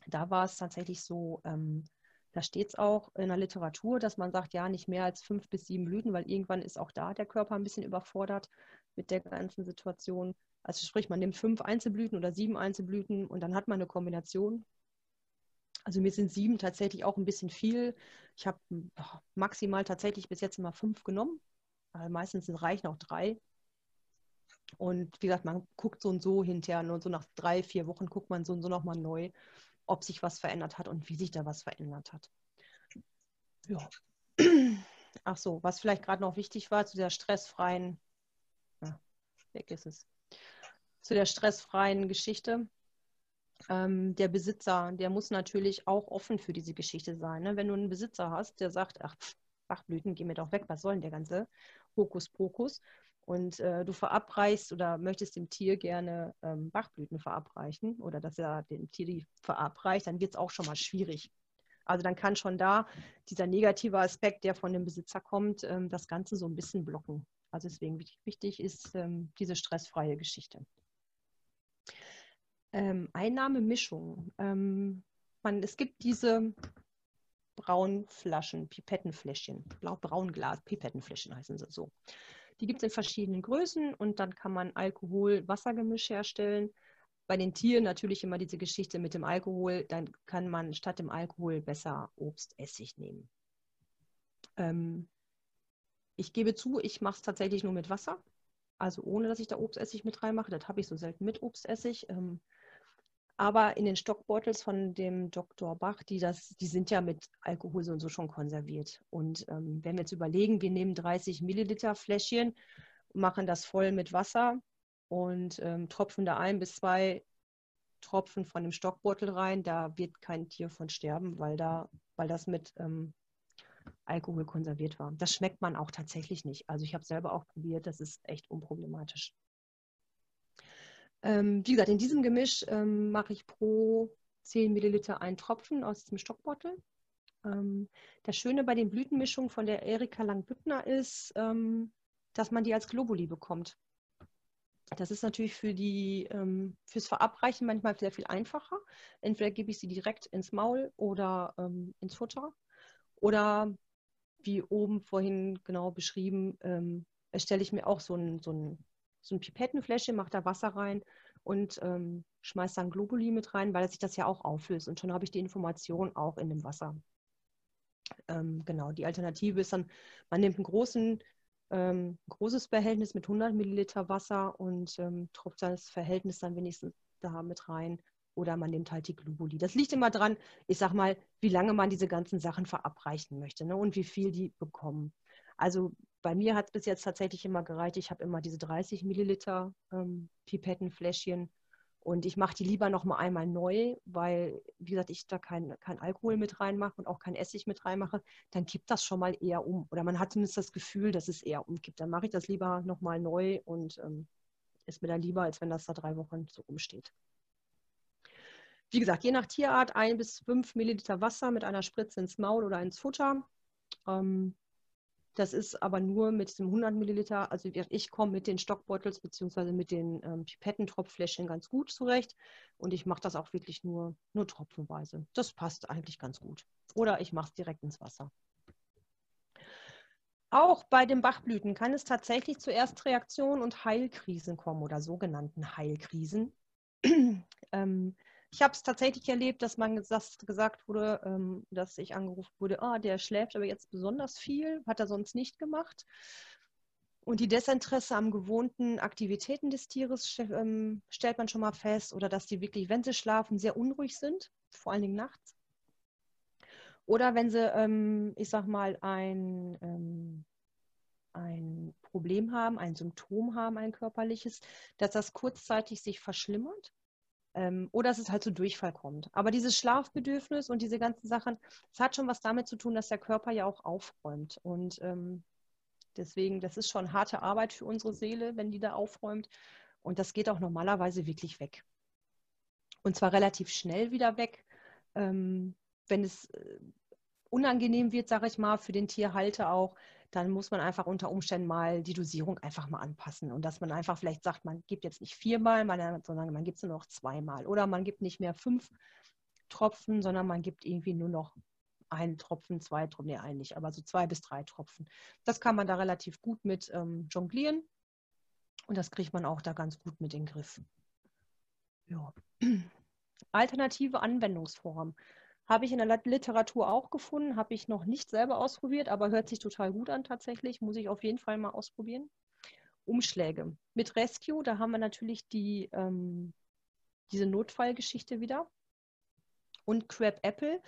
Da war es tatsächlich so, ähm, Da steht es auch in der Literatur, dass man sagt, ja, nicht mehr als fünf bis sieben Blüten, weil irgendwann ist auch da der Körper ein bisschen überfordert mit der ganzen Situation. Also sprich, man nimmt fünf Einzelblüten oder sieben Einzelblüten und dann hat man eine Kombination. Also mir sind sieben tatsächlich auch ein bisschen viel. Ich habe maximal tatsächlich bis jetzt immer fünf genommen. Meistens reichen auch drei. Und wie gesagt, man guckt so und so hinterher und so nach drei, vier Wochen guckt man so und so nochmal neu, ob sich was verändert hat und wie sich da was verändert hat. Ja. Ach so, was vielleicht gerade noch wichtig war zu der stressfreien, ja, weg ist es, zu der stressfreien Geschichte. Ähm, der Besitzer, der muss natürlich auch offen für diese Geschichte sein. Ne? Wenn du einen Besitzer hast, der sagt, ach, Bachblüten, geh mir doch weg, was soll denn der ganze Hokuspokus? Und äh, du verabreichst oder möchtest dem Tier gerne ähm, Bachblüten verabreichen oder dass er dem Tier die verabreicht, dann wird es auch schon mal schwierig. Also dann kann schon da dieser negative Aspekt, der von dem Besitzer kommt, ähm, das Ganze so ein bisschen blocken. Also deswegen wichtig ist ähm, diese stressfreie Geschichte. Ähm, Einnahmemischung. Ähm, man, es gibt diese Braunflaschen, Pipettenfläschchen, blau-braun-Glas, Pipettenfläschchen heißen sie so. Die gibt es in verschiedenen Größen und dann kann man Alkohol-Wassergemisch herstellen. Bei den Tieren natürlich immer diese Geschichte mit dem Alkohol, dann kann man statt dem Alkohol besser Obstessig nehmen. Ähm, ich gebe zu, ich mache es tatsächlich nur mit Wasser, also ohne dass ich da Obstessig mit reinmache. Das habe ich so selten mit Obstessig. Ähm, aber in den Stockbottles von dem Dr. Bach, die, das, die sind ja mit Alkohol so und so schon konserviert. Und ähm, wenn wir jetzt überlegen, wir nehmen 30 Milliliter Fläschchen, machen das voll mit Wasser und ähm, tropfen da ein bis zwei Tropfen von dem Stockbeutel rein, da wird kein Tier von sterben, weil, da, weil das mit ähm, Alkohol konserviert war. Das schmeckt man auch tatsächlich nicht. Also ich habe selber auch probiert, das ist echt unproblematisch. Ähm, wie gesagt, in diesem Gemisch ähm, mache ich pro 10 Milliliter einen Tropfen aus dem Stockbottle. Ähm, das Schöne bei den Blütenmischungen von der Erika Langbüttner ist, ähm, dass man die als Globuli bekommt. Das ist natürlich für die, ähm, fürs Verabreichen manchmal sehr viel einfacher. Entweder gebe ich sie direkt ins Maul oder ähm, ins Futter. Oder wie oben vorhin genau beschrieben, erstelle ich mir auch so ein, so ein so ein Pipettenfläschchen, mache da Wasser rein und ähm, schmeiße dann Globuli mit rein, weil sich das ja auch auflöst. Und schon habe ich die Information auch in dem Wasser. Ähm, genau, die Alternative ist dann, man nimmt ein großen, ähm, großes Behältnis mit 100 Milliliter Wasser und ähm, tropft das Verhältnis dann wenigstens da mit rein. Oder man nimmt halt die Globuli. Das liegt immer dran, ich sag mal, wie lange man diese ganzen Sachen verabreichen möchte ne, und wie viel die bekommen. Also bei mir hat es bis jetzt tatsächlich immer gereicht. Ich habe immer diese 30 Milliliter ähm, Pipettenfläschchen und ich mache die lieber noch mal einmal neu, weil, wie gesagt, ich da kein, kein Alkohol mit reinmache und auch kein Essig mit reinmache. Dann kippt das schon mal eher um. Oder man hat zumindest das Gefühl, dass es eher umkippt. Dann mache ich das lieber noch mal neu und ähm, ist mir dann lieber, als wenn das da drei Wochen so rumsteht. Wie gesagt, je nach Tierart ein bis fünf Milliliter Wasser mit einer Spritze ins Maul oder ins Futter. Ähm, das ist aber nur mit dem 100 Milliliter. Also ich komme mit den Stockbottles bzw. mit den ähm, Pipettentropffläschchen ganz gut zurecht. Und ich mache das auch wirklich nur, nur tropfenweise. Das passt eigentlich ganz gut. Oder ich mache es direkt ins Wasser. Auch bei den Bachblüten kann es tatsächlich zu Erstreaktionen und Heilkrisen kommen oder sogenannten Heilkrisen. ähm, ich habe es tatsächlich erlebt, dass man gesagt wurde, ähm, dass ich angerufen wurde, ah, der schläft aber jetzt besonders viel, hat er sonst nicht gemacht. Und die Desinteresse am gewohnten Aktivitäten des Tieres ähm, stellt man schon mal fest oder dass die wirklich, wenn sie schlafen, sehr unruhig sind, vor allen Dingen nachts. Oder wenn sie, ähm, ich sag mal, ein, ein Problem haben, ein Symptom haben, ein körperliches, dass das kurzzeitig sich verschlimmert ähm, oder dass es halt zu Durchfall kommt. Aber dieses Schlafbedürfnis und diese ganzen Sachen, das hat schon was damit zu tun, dass der Körper ja auch aufräumt. Und ähm, deswegen, das ist schon harte Arbeit für unsere Seele, wenn die da aufräumt. Und das geht auch normalerweise wirklich weg. Und zwar relativ schnell wieder weg. Ähm, wenn es äh, unangenehm wird, sage ich mal, für den Tierhalter auch, dann muss man einfach unter Umständen mal die Dosierung einfach mal anpassen und dass man einfach vielleicht sagt, man gibt jetzt nicht viermal, sondern man gibt es nur noch zweimal oder man gibt nicht mehr fünf Tropfen, sondern man gibt irgendwie nur noch ein Tropfen, zwei Tropfen, nee, ein nicht, aber so zwei bis drei Tropfen. Das kann man da relativ gut mit ähm, jonglieren und das kriegt man auch da ganz gut mit in den Griff. Ja. Alternative Anwendungsformen. Habe ich in der Literatur auch gefunden, habe ich noch nicht selber ausprobiert, aber hört sich total gut an tatsächlich. Muss ich auf jeden Fall mal ausprobieren. Umschläge. Mit Rescue, da haben wir natürlich die, ähm, diese Notfallgeschichte wieder. Und Crab Apple.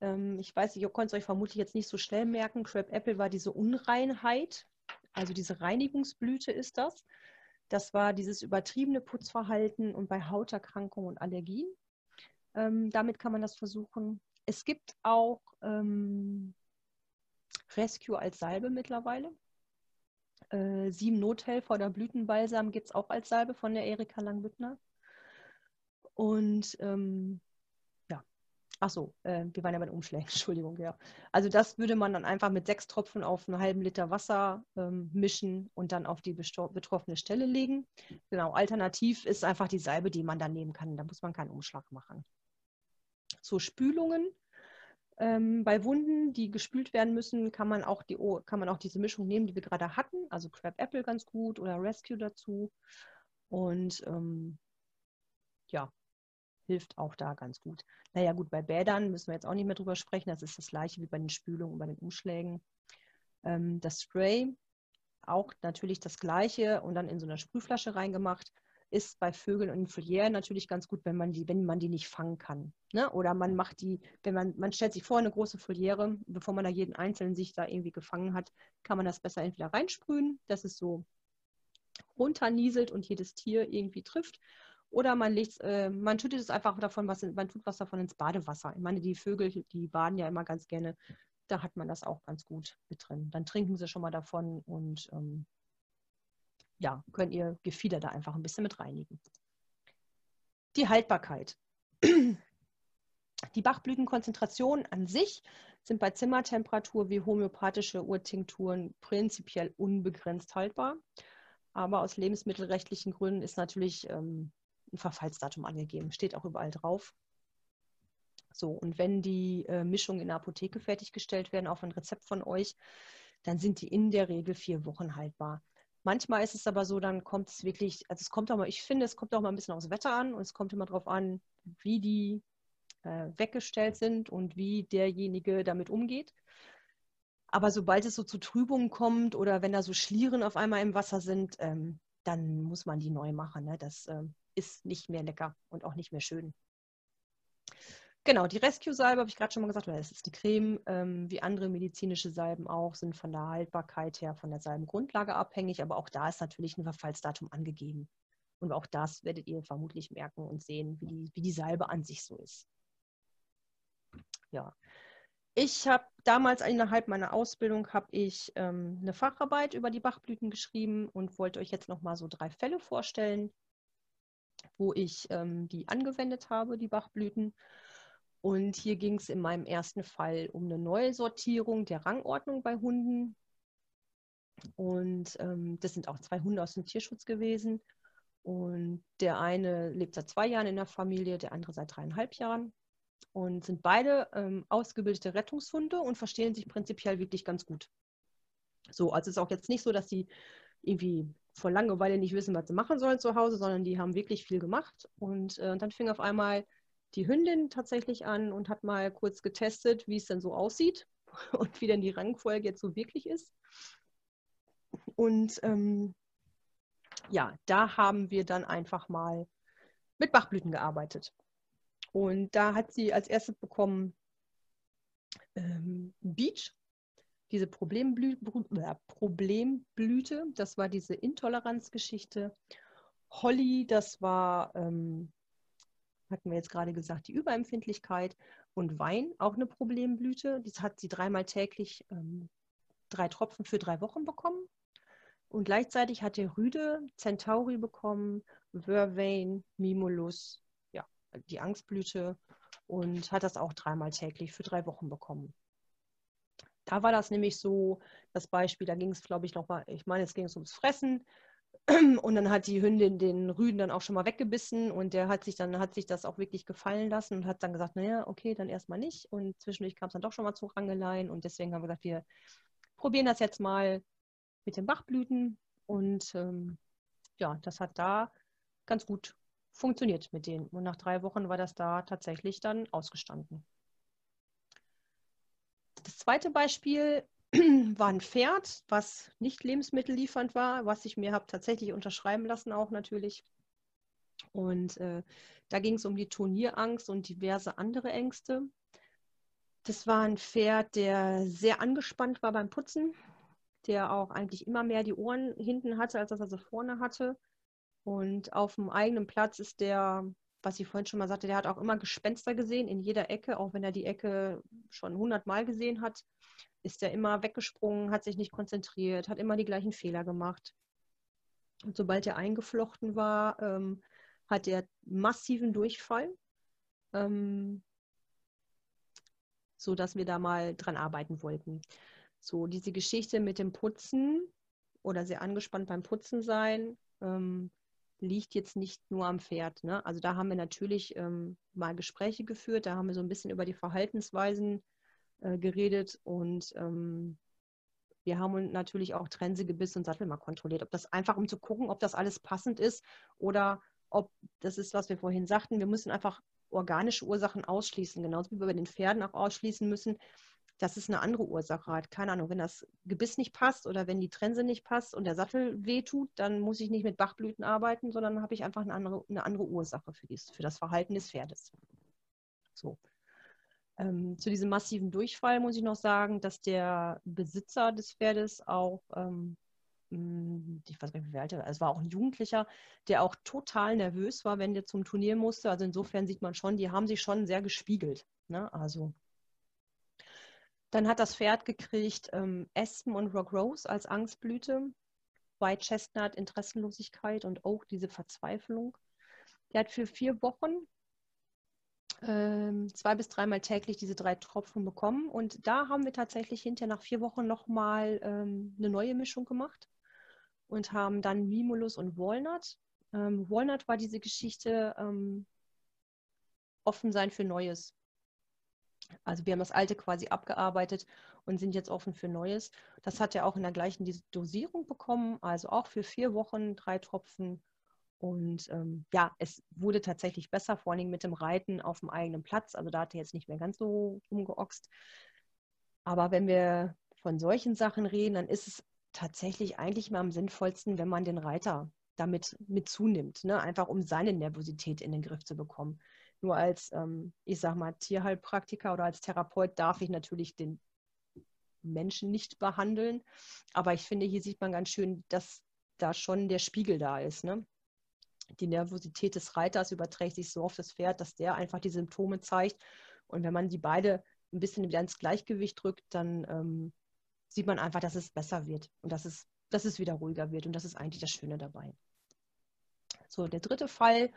Ähm, ich weiß nicht, ihr könnt es euch vermutlich jetzt nicht so schnell merken. Crab Apple war diese Unreinheit, also diese Reinigungsblüte ist das. Das war dieses übertriebene Putzverhalten und bei Hauterkrankungen und Allergien. Ähm, damit kann man das versuchen. Es gibt auch ähm, Rescue als Salbe mittlerweile. Äh, sieben Nothelfer oder Blütenbalsam gibt es auch als Salbe von der Erika Langbüttner. Und ähm, ja, ach so, äh, wir waren ja bei den Umschlägen, Entschuldigung, ja. Also das würde man dann einfach mit sechs Tropfen auf einen halben Liter Wasser ähm, mischen und dann auf die betroffene Stelle legen. Genau, alternativ ist einfach die Salbe, die man dann nehmen kann. Da muss man keinen Umschlag machen so Spülungen. Ähm, bei Wunden, die gespült werden müssen, kann man, auch die, kann man auch diese Mischung nehmen, die wir gerade hatten. Also Crab Apple ganz gut oder Rescue dazu. Und ähm, ja, hilft auch da ganz gut. Naja, gut, bei Bädern müssen wir jetzt auch nicht mehr drüber sprechen. Das ist das gleiche wie bei den Spülungen und bei den Umschlägen. Ähm, das Spray, auch natürlich das gleiche und dann in so einer Sprühflasche reingemacht ist bei Vögeln und Foliären natürlich ganz gut, wenn man die, wenn man die nicht fangen kann. Ne? Oder man macht die, wenn man, man stellt sich vor eine große Foliäre, bevor man da jeden einzelnen sich da irgendwie gefangen hat, kann man das besser entweder reinsprühen, dass es so runternieselt und jedes Tier irgendwie trifft. Oder man legt, äh, man schüttet es einfach davon, was man tut was davon ins Badewasser. Ich meine, die Vögel, die baden ja immer ganz gerne. Da hat man das auch ganz gut mit drin. Dann trinken sie schon mal davon und ähm, ja, könnt ihr Gefieder da einfach ein bisschen mit reinigen. Die Haltbarkeit. Die Bachblütenkonzentrationen an sich sind bei Zimmertemperatur wie homöopathische Urtinkturen prinzipiell unbegrenzt haltbar. Aber aus lebensmittelrechtlichen Gründen ist natürlich ähm, ein Verfallsdatum angegeben. Steht auch überall drauf. So, und wenn die äh, Mischungen in der Apotheke fertiggestellt werden, auf ein Rezept von euch, dann sind die in der Regel vier Wochen haltbar. Manchmal ist es aber so, dann kommt es wirklich, also es kommt auch mal, ich finde, es kommt auch mal ein bisschen aufs Wetter an und es kommt immer darauf an, wie die äh, weggestellt sind und wie derjenige damit umgeht. Aber sobald es so zu Trübungen kommt oder wenn da so Schlieren auf einmal im Wasser sind, ähm, dann muss man die neu machen. Ne? Das ähm, ist nicht mehr lecker und auch nicht mehr schön. Genau, die Rescue-Salbe habe ich gerade schon mal gesagt, das ist die Creme, ähm, wie andere medizinische Salben auch, sind von der Haltbarkeit her von der Salbengrundlage abhängig, aber auch da ist natürlich ein Verfallsdatum angegeben. Und auch das werdet ihr vermutlich merken und sehen, wie die, wie die Salbe an sich so ist. Ja. Ich habe damals innerhalb meiner Ausbildung habe ich ähm, eine Facharbeit über die Bachblüten geschrieben und wollte euch jetzt noch mal so drei Fälle vorstellen, wo ich ähm, die angewendet habe, die Bachblüten. Und hier ging es in meinem ersten Fall um eine Neusortierung der Rangordnung bei Hunden. Und ähm, das sind auch zwei Hunde aus dem Tierschutz gewesen. Und der eine lebt seit zwei Jahren in der Familie, der andere seit dreieinhalb Jahren. Und sind beide ähm, ausgebildete Rettungshunde und verstehen sich prinzipiell wirklich ganz gut. So, also es ist auch jetzt nicht so, dass sie irgendwie vor Langeweile nicht wissen, was sie machen sollen zu Hause, sondern die haben wirklich viel gemacht. Und äh, dann fing auf einmal die Hündin tatsächlich an und hat mal kurz getestet, wie es denn so aussieht und wie denn die Rangfolge jetzt so wirklich ist. Und ähm, ja, da haben wir dann einfach mal mit Bachblüten gearbeitet. Und da hat sie als erstes bekommen ähm, Beach, diese Problemblü äh, Problemblüte, das war diese Intoleranzgeschichte. Holly, das war ähm, hatten wir jetzt gerade gesagt, die Überempfindlichkeit und Wein, auch eine Problemblüte. Das hat sie dreimal täglich ähm, drei Tropfen für drei Wochen bekommen. Und gleichzeitig hat der Rüde Centauri bekommen, Vervain, Mimulus, ja, die Angstblüte und hat das auch dreimal täglich für drei Wochen bekommen. Da war das nämlich so, das Beispiel, da ging es, glaube ich, nochmal, ich meine, es ging ums Fressen. Und dann hat die Hündin den Rüden dann auch schon mal weggebissen und der hat sich dann, hat sich das auch wirklich gefallen lassen und hat dann gesagt, naja, okay, dann erstmal nicht. Und zwischendurch kam es dann doch schon mal zu Rangeleien und deswegen haben wir gesagt, wir probieren das jetzt mal mit den Bachblüten. Und ähm, ja, das hat da ganz gut funktioniert mit denen. Und nach drei Wochen war das da tatsächlich dann ausgestanden. Das zweite Beispiel war ein Pferd, was nicht lebensmittelliefernd war, was ich mir habe tatsächlich unterschreiben lassen, auch natürlich. Und äh, da ging es um die Turnierangst und diverse andere Ängste. Das war ein Pferd, der sehr angespannt war beim Putzen, der auch eigentlich immer mehr die Ohren hinten hatte, als dass er sie vorne hatte. Und auf dem eigenen Platz ist der, was ich vorhin schon mal sagte, der hat auch immer Gespenster gesehen in jeder Ecke, auch wenn er die Ecke schon hundertmal gesehen hat ist er immer weggesprungen, hat sich nicht konzentriert, hat immer die gleichen Fehler gemacht. Und sobald er eingeflochten war, ähm, hat er massiven Durchfall, ähm, so dass wir da mal dran arbeiten wollten. So diese Geschichte mit dem Putzen oder sehr angespannt beim Putzen sein ähm, liegt jetzt nicht nur am Pferd. Ne? Also da haben wir natürlich ähm, mal Gespräche geführt, da haben wir so ein bisschen über die Verhaltensweisen äh, geredet und ähm, wir haben natürlich auch Trense, Gebiss und Sattel mal kontrolliert. Ob das einfach, um zu gucken, ob das alles passend ist oder ob das ist, was wir vorhin sagten, wir müssen einfach organische Ursachen ausschließen, genauso wie wir bei den Pferden auch ausschließen müssen, dass es eine andere Ursache hat. Keine Ahnung, wenn das Gebiss nicht passt oder wenn die Trense nicht passt und der Sattel wehtut, dann muss ich nicht mit Bachblüten arbeiten, sondern habe ich einfach eine andere, eine andere Ursache für, dies, für das Verhalten des Pferdes. So. Ähm, zu diesem massiven Durchfall muss ich noch sagen, dass der Besitzer des Pferdes auch, ähm, hm, ich weiß gar nicht, wie alt er war, es war auch ein Jugendlicher, der auch total nervös war, wenn der zum Turnier musste. Also insofern sieht man schon, die haben sich schon sehr gespiegelt. Ne? Also dann hat das Pferd gekriegt ähm, Aspen und Rock Rose als Angstblüte, White Chestnut Interessenlosigkeit und auch diese Verzweiflung. Der hat für vier Wochen ähm, zwei bis dreimal täglich diese drei Tropfen bekommen. Und da haben wir tatsächlich hinterher nach vier Wochen nochmal ähm, eine neue Mischung gemacht und haben dann Mimulus und Walnut. Ähm, Walnut war diese Geschichte ähm, offen sein für Neues. Also wir haben das alte quasi abgearbeitet und sind jetzt offen für Neues. Das hat er auch in der gleichen Dosierung bekommen, also auch für vier Wochen drei Tropfen und ähm, ja, es wurde tatsächlich besser, vor allem mit dem Reiten auf dem eigenen Platz. Also da hat er jetzt nicht mehr ganz so rumgeoxt. Aber wenn wir von solchen Sachen reden, dann ist es tatsächlich eigentlich mal am sinnvollsten, wenn man den Reiter damit mit zunimmt, ne? einfach um seine Nervosität in den Griff zu bekommen. Nur als, ähm, ich sag mal, Tierheilpraktiker oder als Therapeut darf ich natürlich den Menschen nicht behandeln. Aber ich finde, hier sieht man ganz schön, dass da schon der Spiegel da ist. Ne? die Nervosität des Reiters überträgt sich so auf das Pferd, dass der einfach die Symptome zeigt. Und wenn man die beide ein bisschen wieder ins Gleichgewicht drückt, dann ähm, sieht man einfach, dass es besser wird und dass es, dass es wieder ruhiger wird. Und das ist eigentlich das Schöne dabei. So, der dritte Fall,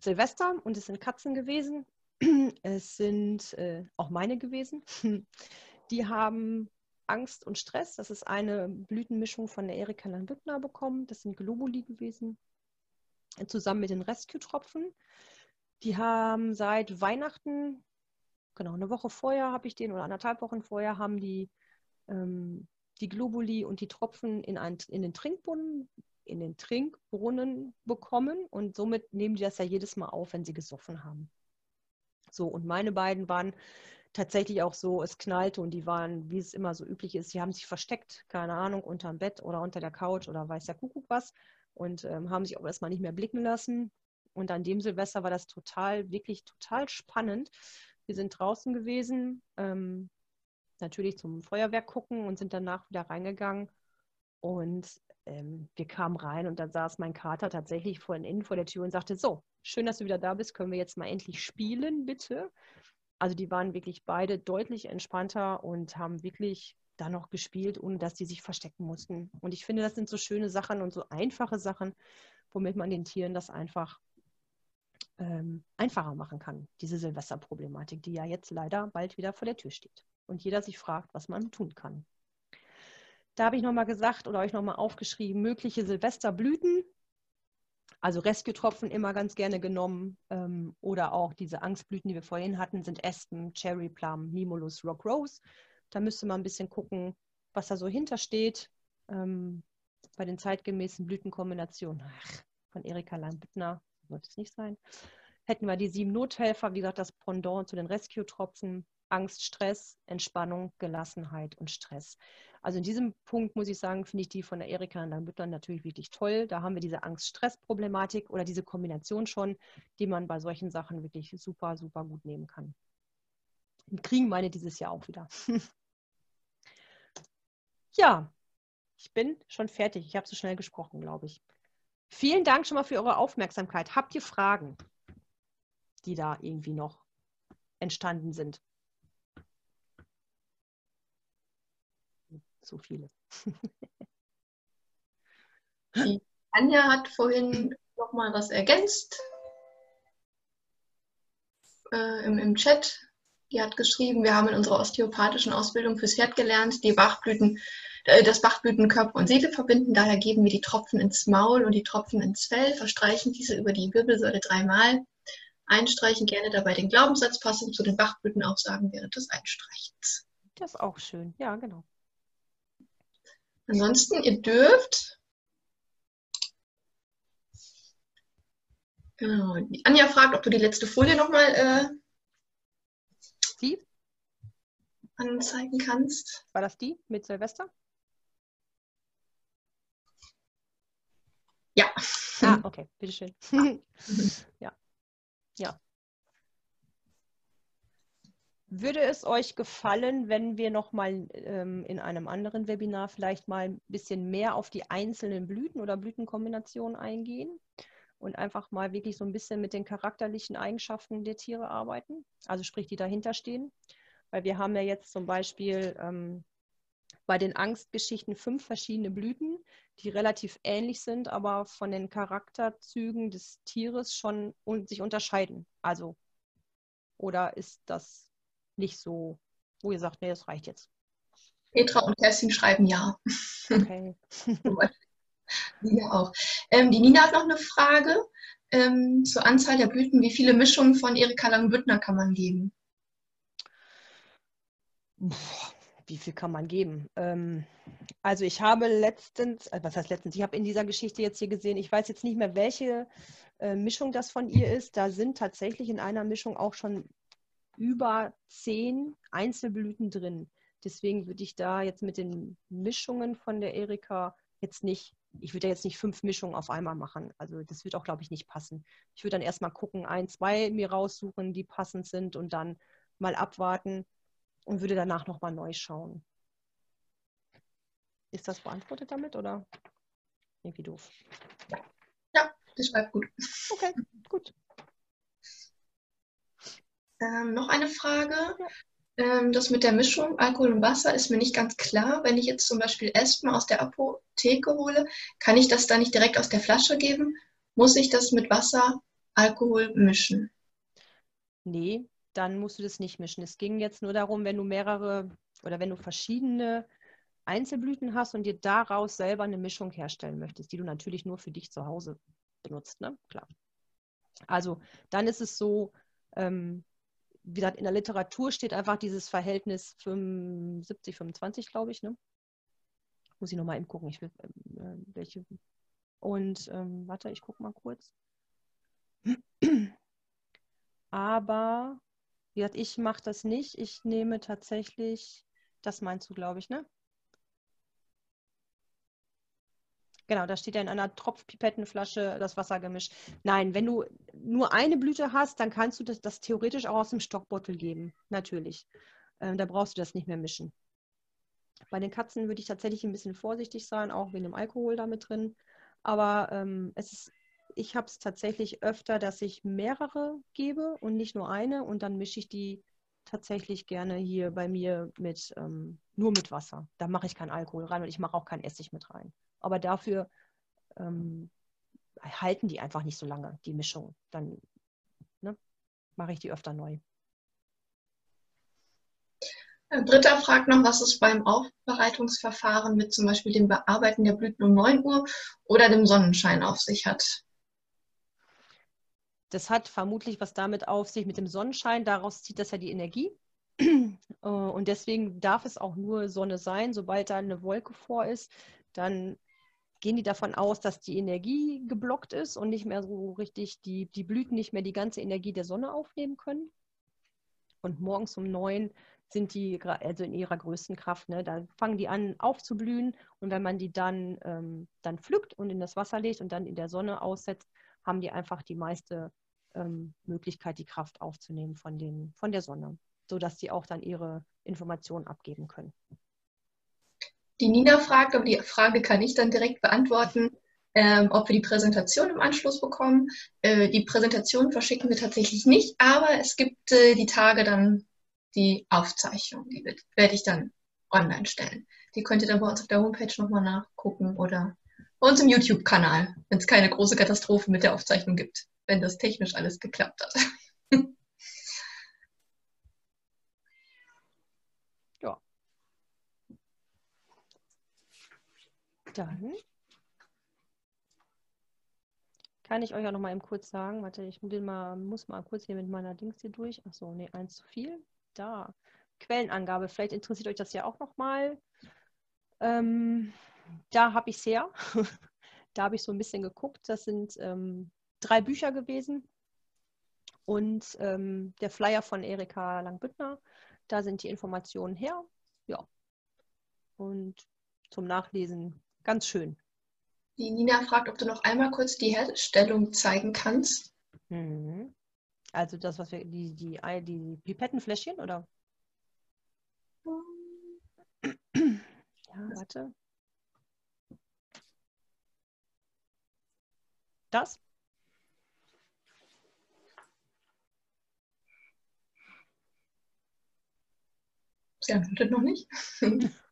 Silvester, und es sind Katzen gewesen. Es sind äh, auch meine gewesen. Die haben Angst und Stress. Das ist eine Blütenmischung von der Erika Landbüttner bekommen. Das sind Globuli gewesen zusammen mit den Rescue-Tropfen. Die haben seit Weihnachten, genau eine Woche vorher habe ich den oder anderthalb Wochen vorher, haben die ähm, die Globuli und die Tropfen in, ein, in den Trinkbrunnen, in den Trinkbrunnen bekommen und somit nehmen die das ja jedes Mal auf, wenn sie gesoffen haben. So, und meine beiden waren tatsächlich auch so, es knallte und die waren, wie es immer so üblich ist, die haben sich versteckt, keine Ahnung, unter dem Bett oder unter der Couch oder weiß der Kuckuck was und ähm, haben sich auch erstmal nicht mehr blicken lassen. Und an dem Silvester war das total, wirklich total spannend. Wir sind draußen gewesen, ähm, natürlich zum Feuerwerk gucken und sind danach wieder reingegangen. Und ähm, wir kamen rein und da saß mein Kater tatsächlich vor, innen vor der Tür und sagte, so, schön, dass du wieder da bist, können wir jetzt mal endlich spielen, bitte. Also die waren wirklich beide deutlich entspannter und haben wirklich da noch gespielt, ohne dass die sich verstecken mussten. Und ich finde, das sind so schöne Sachen und so einfache Sachen, womit man den Tieren das einfach ähm, einfacher machen kann, diese Silvesterproblematik, die ja jetzt leider bald wieder vor der Tür steht. Und jeder sich fragt, was man tun kann. Da habe ich nochmal gesagt oder euch nochmal aufgeschrieben, mögliche Silvesterblüten. Also Rescue-Tropfen immer ganz gerne genommen. Ähm, oder auch diese Angstblüten, die wir vorhin hatten, sind Aspen, Cherry Plum, Mimulus, Rock Rose. Da müsste man ein bisschen gucken, was da so hintersteht. Ähm, bei den zeitgemäßen Blütenkombinationen ach, von Erika Lein-Büttner, wird es nicht sein. Hätten wir die sieben Nothelfer, wie gesagt, das Pendant zu den Rescue-Tropfen. Angst, Stress, Entspannung, Gelassenheit und Stress. Also in diesem Punkt muss ich sagen, finde ich die von der Erika und dann Müttern natürlich wirklich toll. Da haben wir diese Angst-Stress-Problematik oder diese Kombination schon, die man bei solchen Sachen wirklich super, super gut nehmen kann. Und kriegen meine dieses Jahr auch wieder. ja, ich bin schon fertig. Ich habe so schnell gesprochen, glaube ich. Vielen Dank schon mal für eure Aufmerksamkeit. Habt ihr Fragen, die da irgendwie noch entstanden sind? So viele. Die Anja hat vorhin noch mal was ergänzt äh, im, im Chat. Die hat geschrieben, wir haben in unserer osteopathischen Ausbildung fürs Pferd gelernt, die Bachblüten, äh, das Bachblüten Körper und Seele verbinden. Daher geben wir die Tropfen ins Maul und die Tropfen ins Fell, verstreichen diese über die Wirbelsäule dreimal. Einstreichen gerne dabei den Glaubenssatz passend zu den Bachblüten aufsagen während des Einstreichens. Das ist auch schön, ja, genau. Ansonsten, ihr dürft. Genau. Anja fragt, ob du die letzte Folie nochmal äh, die? anzeigen kannst. War das die mit Silvester? Ja. Ah, okay, bitteschön. ja. Ja. Würde es euch gefallen, wenn wir nochmal ähm, in einem anderen Webinar vielleicht mal ein bisschen mehr auf die einzelnen Blüten oder Blütenkombinationen eingehen und einfach mal wirklich so ein bisschen mit den charakterlichen Eigenschaften der Tiere arbeiten, also sprich, die dahinter stehen? Weil wir haben ja jetzt zum Beispiel ähm, bei den Angstgeschichten fünf verschiedene Blüten, die relativ ähnlich sind, aber von den Charakterzügen des Tieres schon un sich unterscheiden. Also, oder ist das nicht so, wo ihr sagt, nee, das reicht jetzt? Petra und Kerstin schreiben ja. Okay. Nina auch. Ähm, die Nina hat noch eine Frage ähm, zur Anzahl der Blüten. Wie viele Mischungen von Erika Langbüttner kann man geben? Wie viel kann man geben? Ähm, also ich habe letztens, äh, was heißt letztens, ich habe in dieser Geschichte jetzt hier gesehen, ich weiß jetzt nicht mehr, welche äh, Mischung das von ihr ist. Da sind tatsächlich in einer Mischung auch schon über zehn Einzelblüten drin. Deswegen würde ich da jetzt mit den Mischungen von der Erika jetzt nicht, ich würde ja jetzt nicht fünf Mischungen auf einmal machen. Also das wird auch, glaube ich, nicht passen. Ich würde dann erstmal gucken, ein, zwei mir raussuchen, die passend sind und dann mal abwarten und würde danach nochmal neu schauen. Ist das beantwortet damit oder irgendwie doof? Ja, das schreibt gut. Okay, gut. Ähm, noch eine Frage. Ähm, das mit der Mischung Alkohol und Wasser ist mir nicht ganz klar. Wenn ich jetzt zum Beispiel Espen aus der Apotheke hole, kann ich das dann nicht direkt aus der Flasche geben? Muss ich das mit Wasser, Alkohol mischen? Nee, dann musst du das nicht mischen. Es ging jetzt nur darum, wenn du mehrere oder wenn du verschiedene Einzelblüten hast und dir daraus selber eine Mischung herstellen möchtest, die du natürlich nur für dich zu Hause benutzt, ne? Klar. Also dann ist es so, ähm, wie gesagt, in der Literatur steht einfach dieses Verhältnis 75, 25, glaube ich. Ne? Muss ich nochmal eben gucken, ich will, äh, welche. Und ähm, warte, ich gucke mal kurz. Aber, wie gesagt, ich mache das nicht. Ich nehme tatsächlich, das meinst du, glaube ich, ne? Genau, da steht ja in einer Tropfpipettenflasche das Wasser gemischt. Nein, wenn du nur eine Blüte hast, dann kannst du das, das theoretisch auch aus dem Stockbottel geben. Natürlich. Ähm, da brauchst du das nicht mehr mischen. Bei den Katzen würde ich tatsächlich ein bisschen vorsichtig sein, auch wegen dem Alkohol damit drin. Aber ähm, es ist, ich habe es tatsächlich öfter, dass ich mehrere gebe und nicht nur eine. Und dann mische ich die tatsächlich gerne hier bei mir mit ähm, nur mit Wasser. Da mache ich keinen Alkohol rein und ich mache auch keinen Essig mit rein aber dafür ähm, halten die einfach nicht so lange, die Mischung. Dann ne, mache ich die öfter neu. Britta fragt noch, was es beim Aufbereitungsverfahren mit zum Beispiel dem Bearbeiten der Blüten um 9 Uhr oder dem Sonnenschein auf sich hat. Das hat vermutlich was damit auf sich mit dem Sonnenschein. Daraus zieht das ja die Energie. Äh, und deswegen darf es auch nur Sonne sein. Sobald da eine Wolke vor ist, dann gehen die davon aus, dass die Energie geblockt ist und nicht mehr so richtig, die, die Blüten nicht mehr die ganze Energie der Sonne aufnehmen können. Und morgens um neun sind die also in ihrer größten Kraft. Ne? Da fangen die an aufzublühen und wenn man die dann, ähm, dann pflückt und in das Wasser legt und dann in der Sonne aussetzt, haben die einfach die meiste ähm, Möglichkeit, die Kraft aufzunehmen von, den, von der Sonne sodass sie auch dann ihre Informationen abgeben können. Die Nina fragt, aber die Frage kann ich dann direkt beantworten, ähm, ob wir die Präsentation im Anschluss bekommen. Äh, die Präsentation verschicken wir tatsächlich nicht, aber es gibt äh, die Tage dann die Aufzeichnung, die werde ich dann online stellen. Die könnt ihr dann bei uns auf der Homepage nochmal nachgucken oder bei uns im YouTube-Kanal, wenn es keine große Katastrophe mit der Aufzeichnung gibt, wenn das technisch alles geklappt hat. Dann kann ich euch auch noch mal eben kurz sagen, warte, ich mal, muss mal kurz hier mit meiner Dings hier durch. Achso, nee, eins zu viel. Da. Quellenangabe, vielleicht interessiert euch das ja auch noch mal. Ähm, da habe ich es her. da habe ich so ein bisschen geguckt. Das sind ähm, drei Bücher gewesen und ähm, der Flyer von Erika Langbüttner. Da sind die Informationen her. Ja. Und zum Nachlesen Ganz schön. Die Nina fragt, ob du noch einmal kurz die Herstellung zeigen kannst. Mhm. Also das, was wir, die, die, die Pipettenfläschchen, oder? Ja, warte. Das? Sie antwortet noch nicht.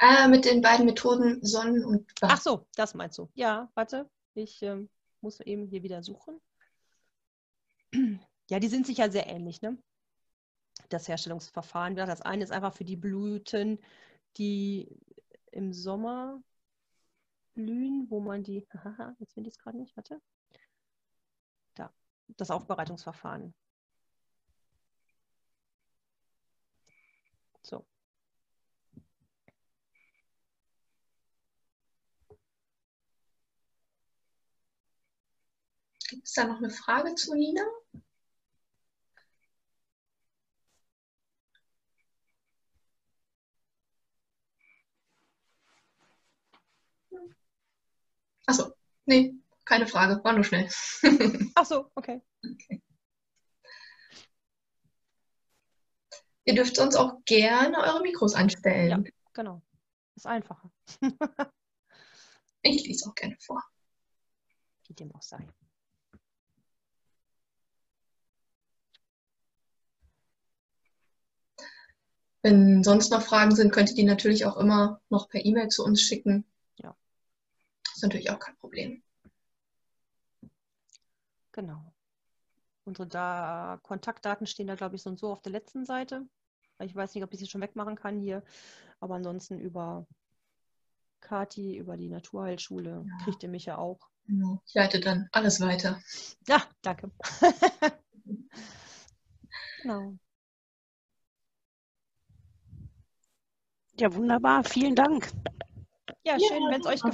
Äh, mit den beiden Methoden Sonnen- und Bach. Ach so, das meinst du. Ja, warte, ich ähm, muss eben hier wieder suchen. Ja, die sind sich ja sehr ähnlich, ne? Das Herstellungsverfahren. Das eine ist einfach für die Blüten, die im Sommer blühen, wo man die, haha, jetzt finde ich es gerade nicht, warte. Da, das Aufbereitungsverfahren. So, Gibt es da noch eine Frage zu Nina? Achso, nee, keine Frage, war nur schnell. Achso, okay. okay. Ihr dürft sonst auch gerne eure Mikros anstellen. Ja, genau. Ist einfacher. ich lese auch gerne vor. Wie dem auch sei. Wenn sonst noch Fragen sind, könnt ihr die natürlich auch immer noch per E-Mail zu uns schicken. Ja. Ist natürlich auch kein Problem. Genau. Unsere da Kontaktdaten stehen da, glaube ich, so und so auf der letzten Seite. Ich weiß nicht, ob ich sie schon wegmachen kann hier. Aber ansonsten über Kati, über die Naturheilschule, ja. kriegt ihr mich ja auch. Genau. Ich leite dann alles weiter. Ja, danke. genau. Ja, wunderbar. Vielen Dank. Ja, schön, wenn es euch gefällt.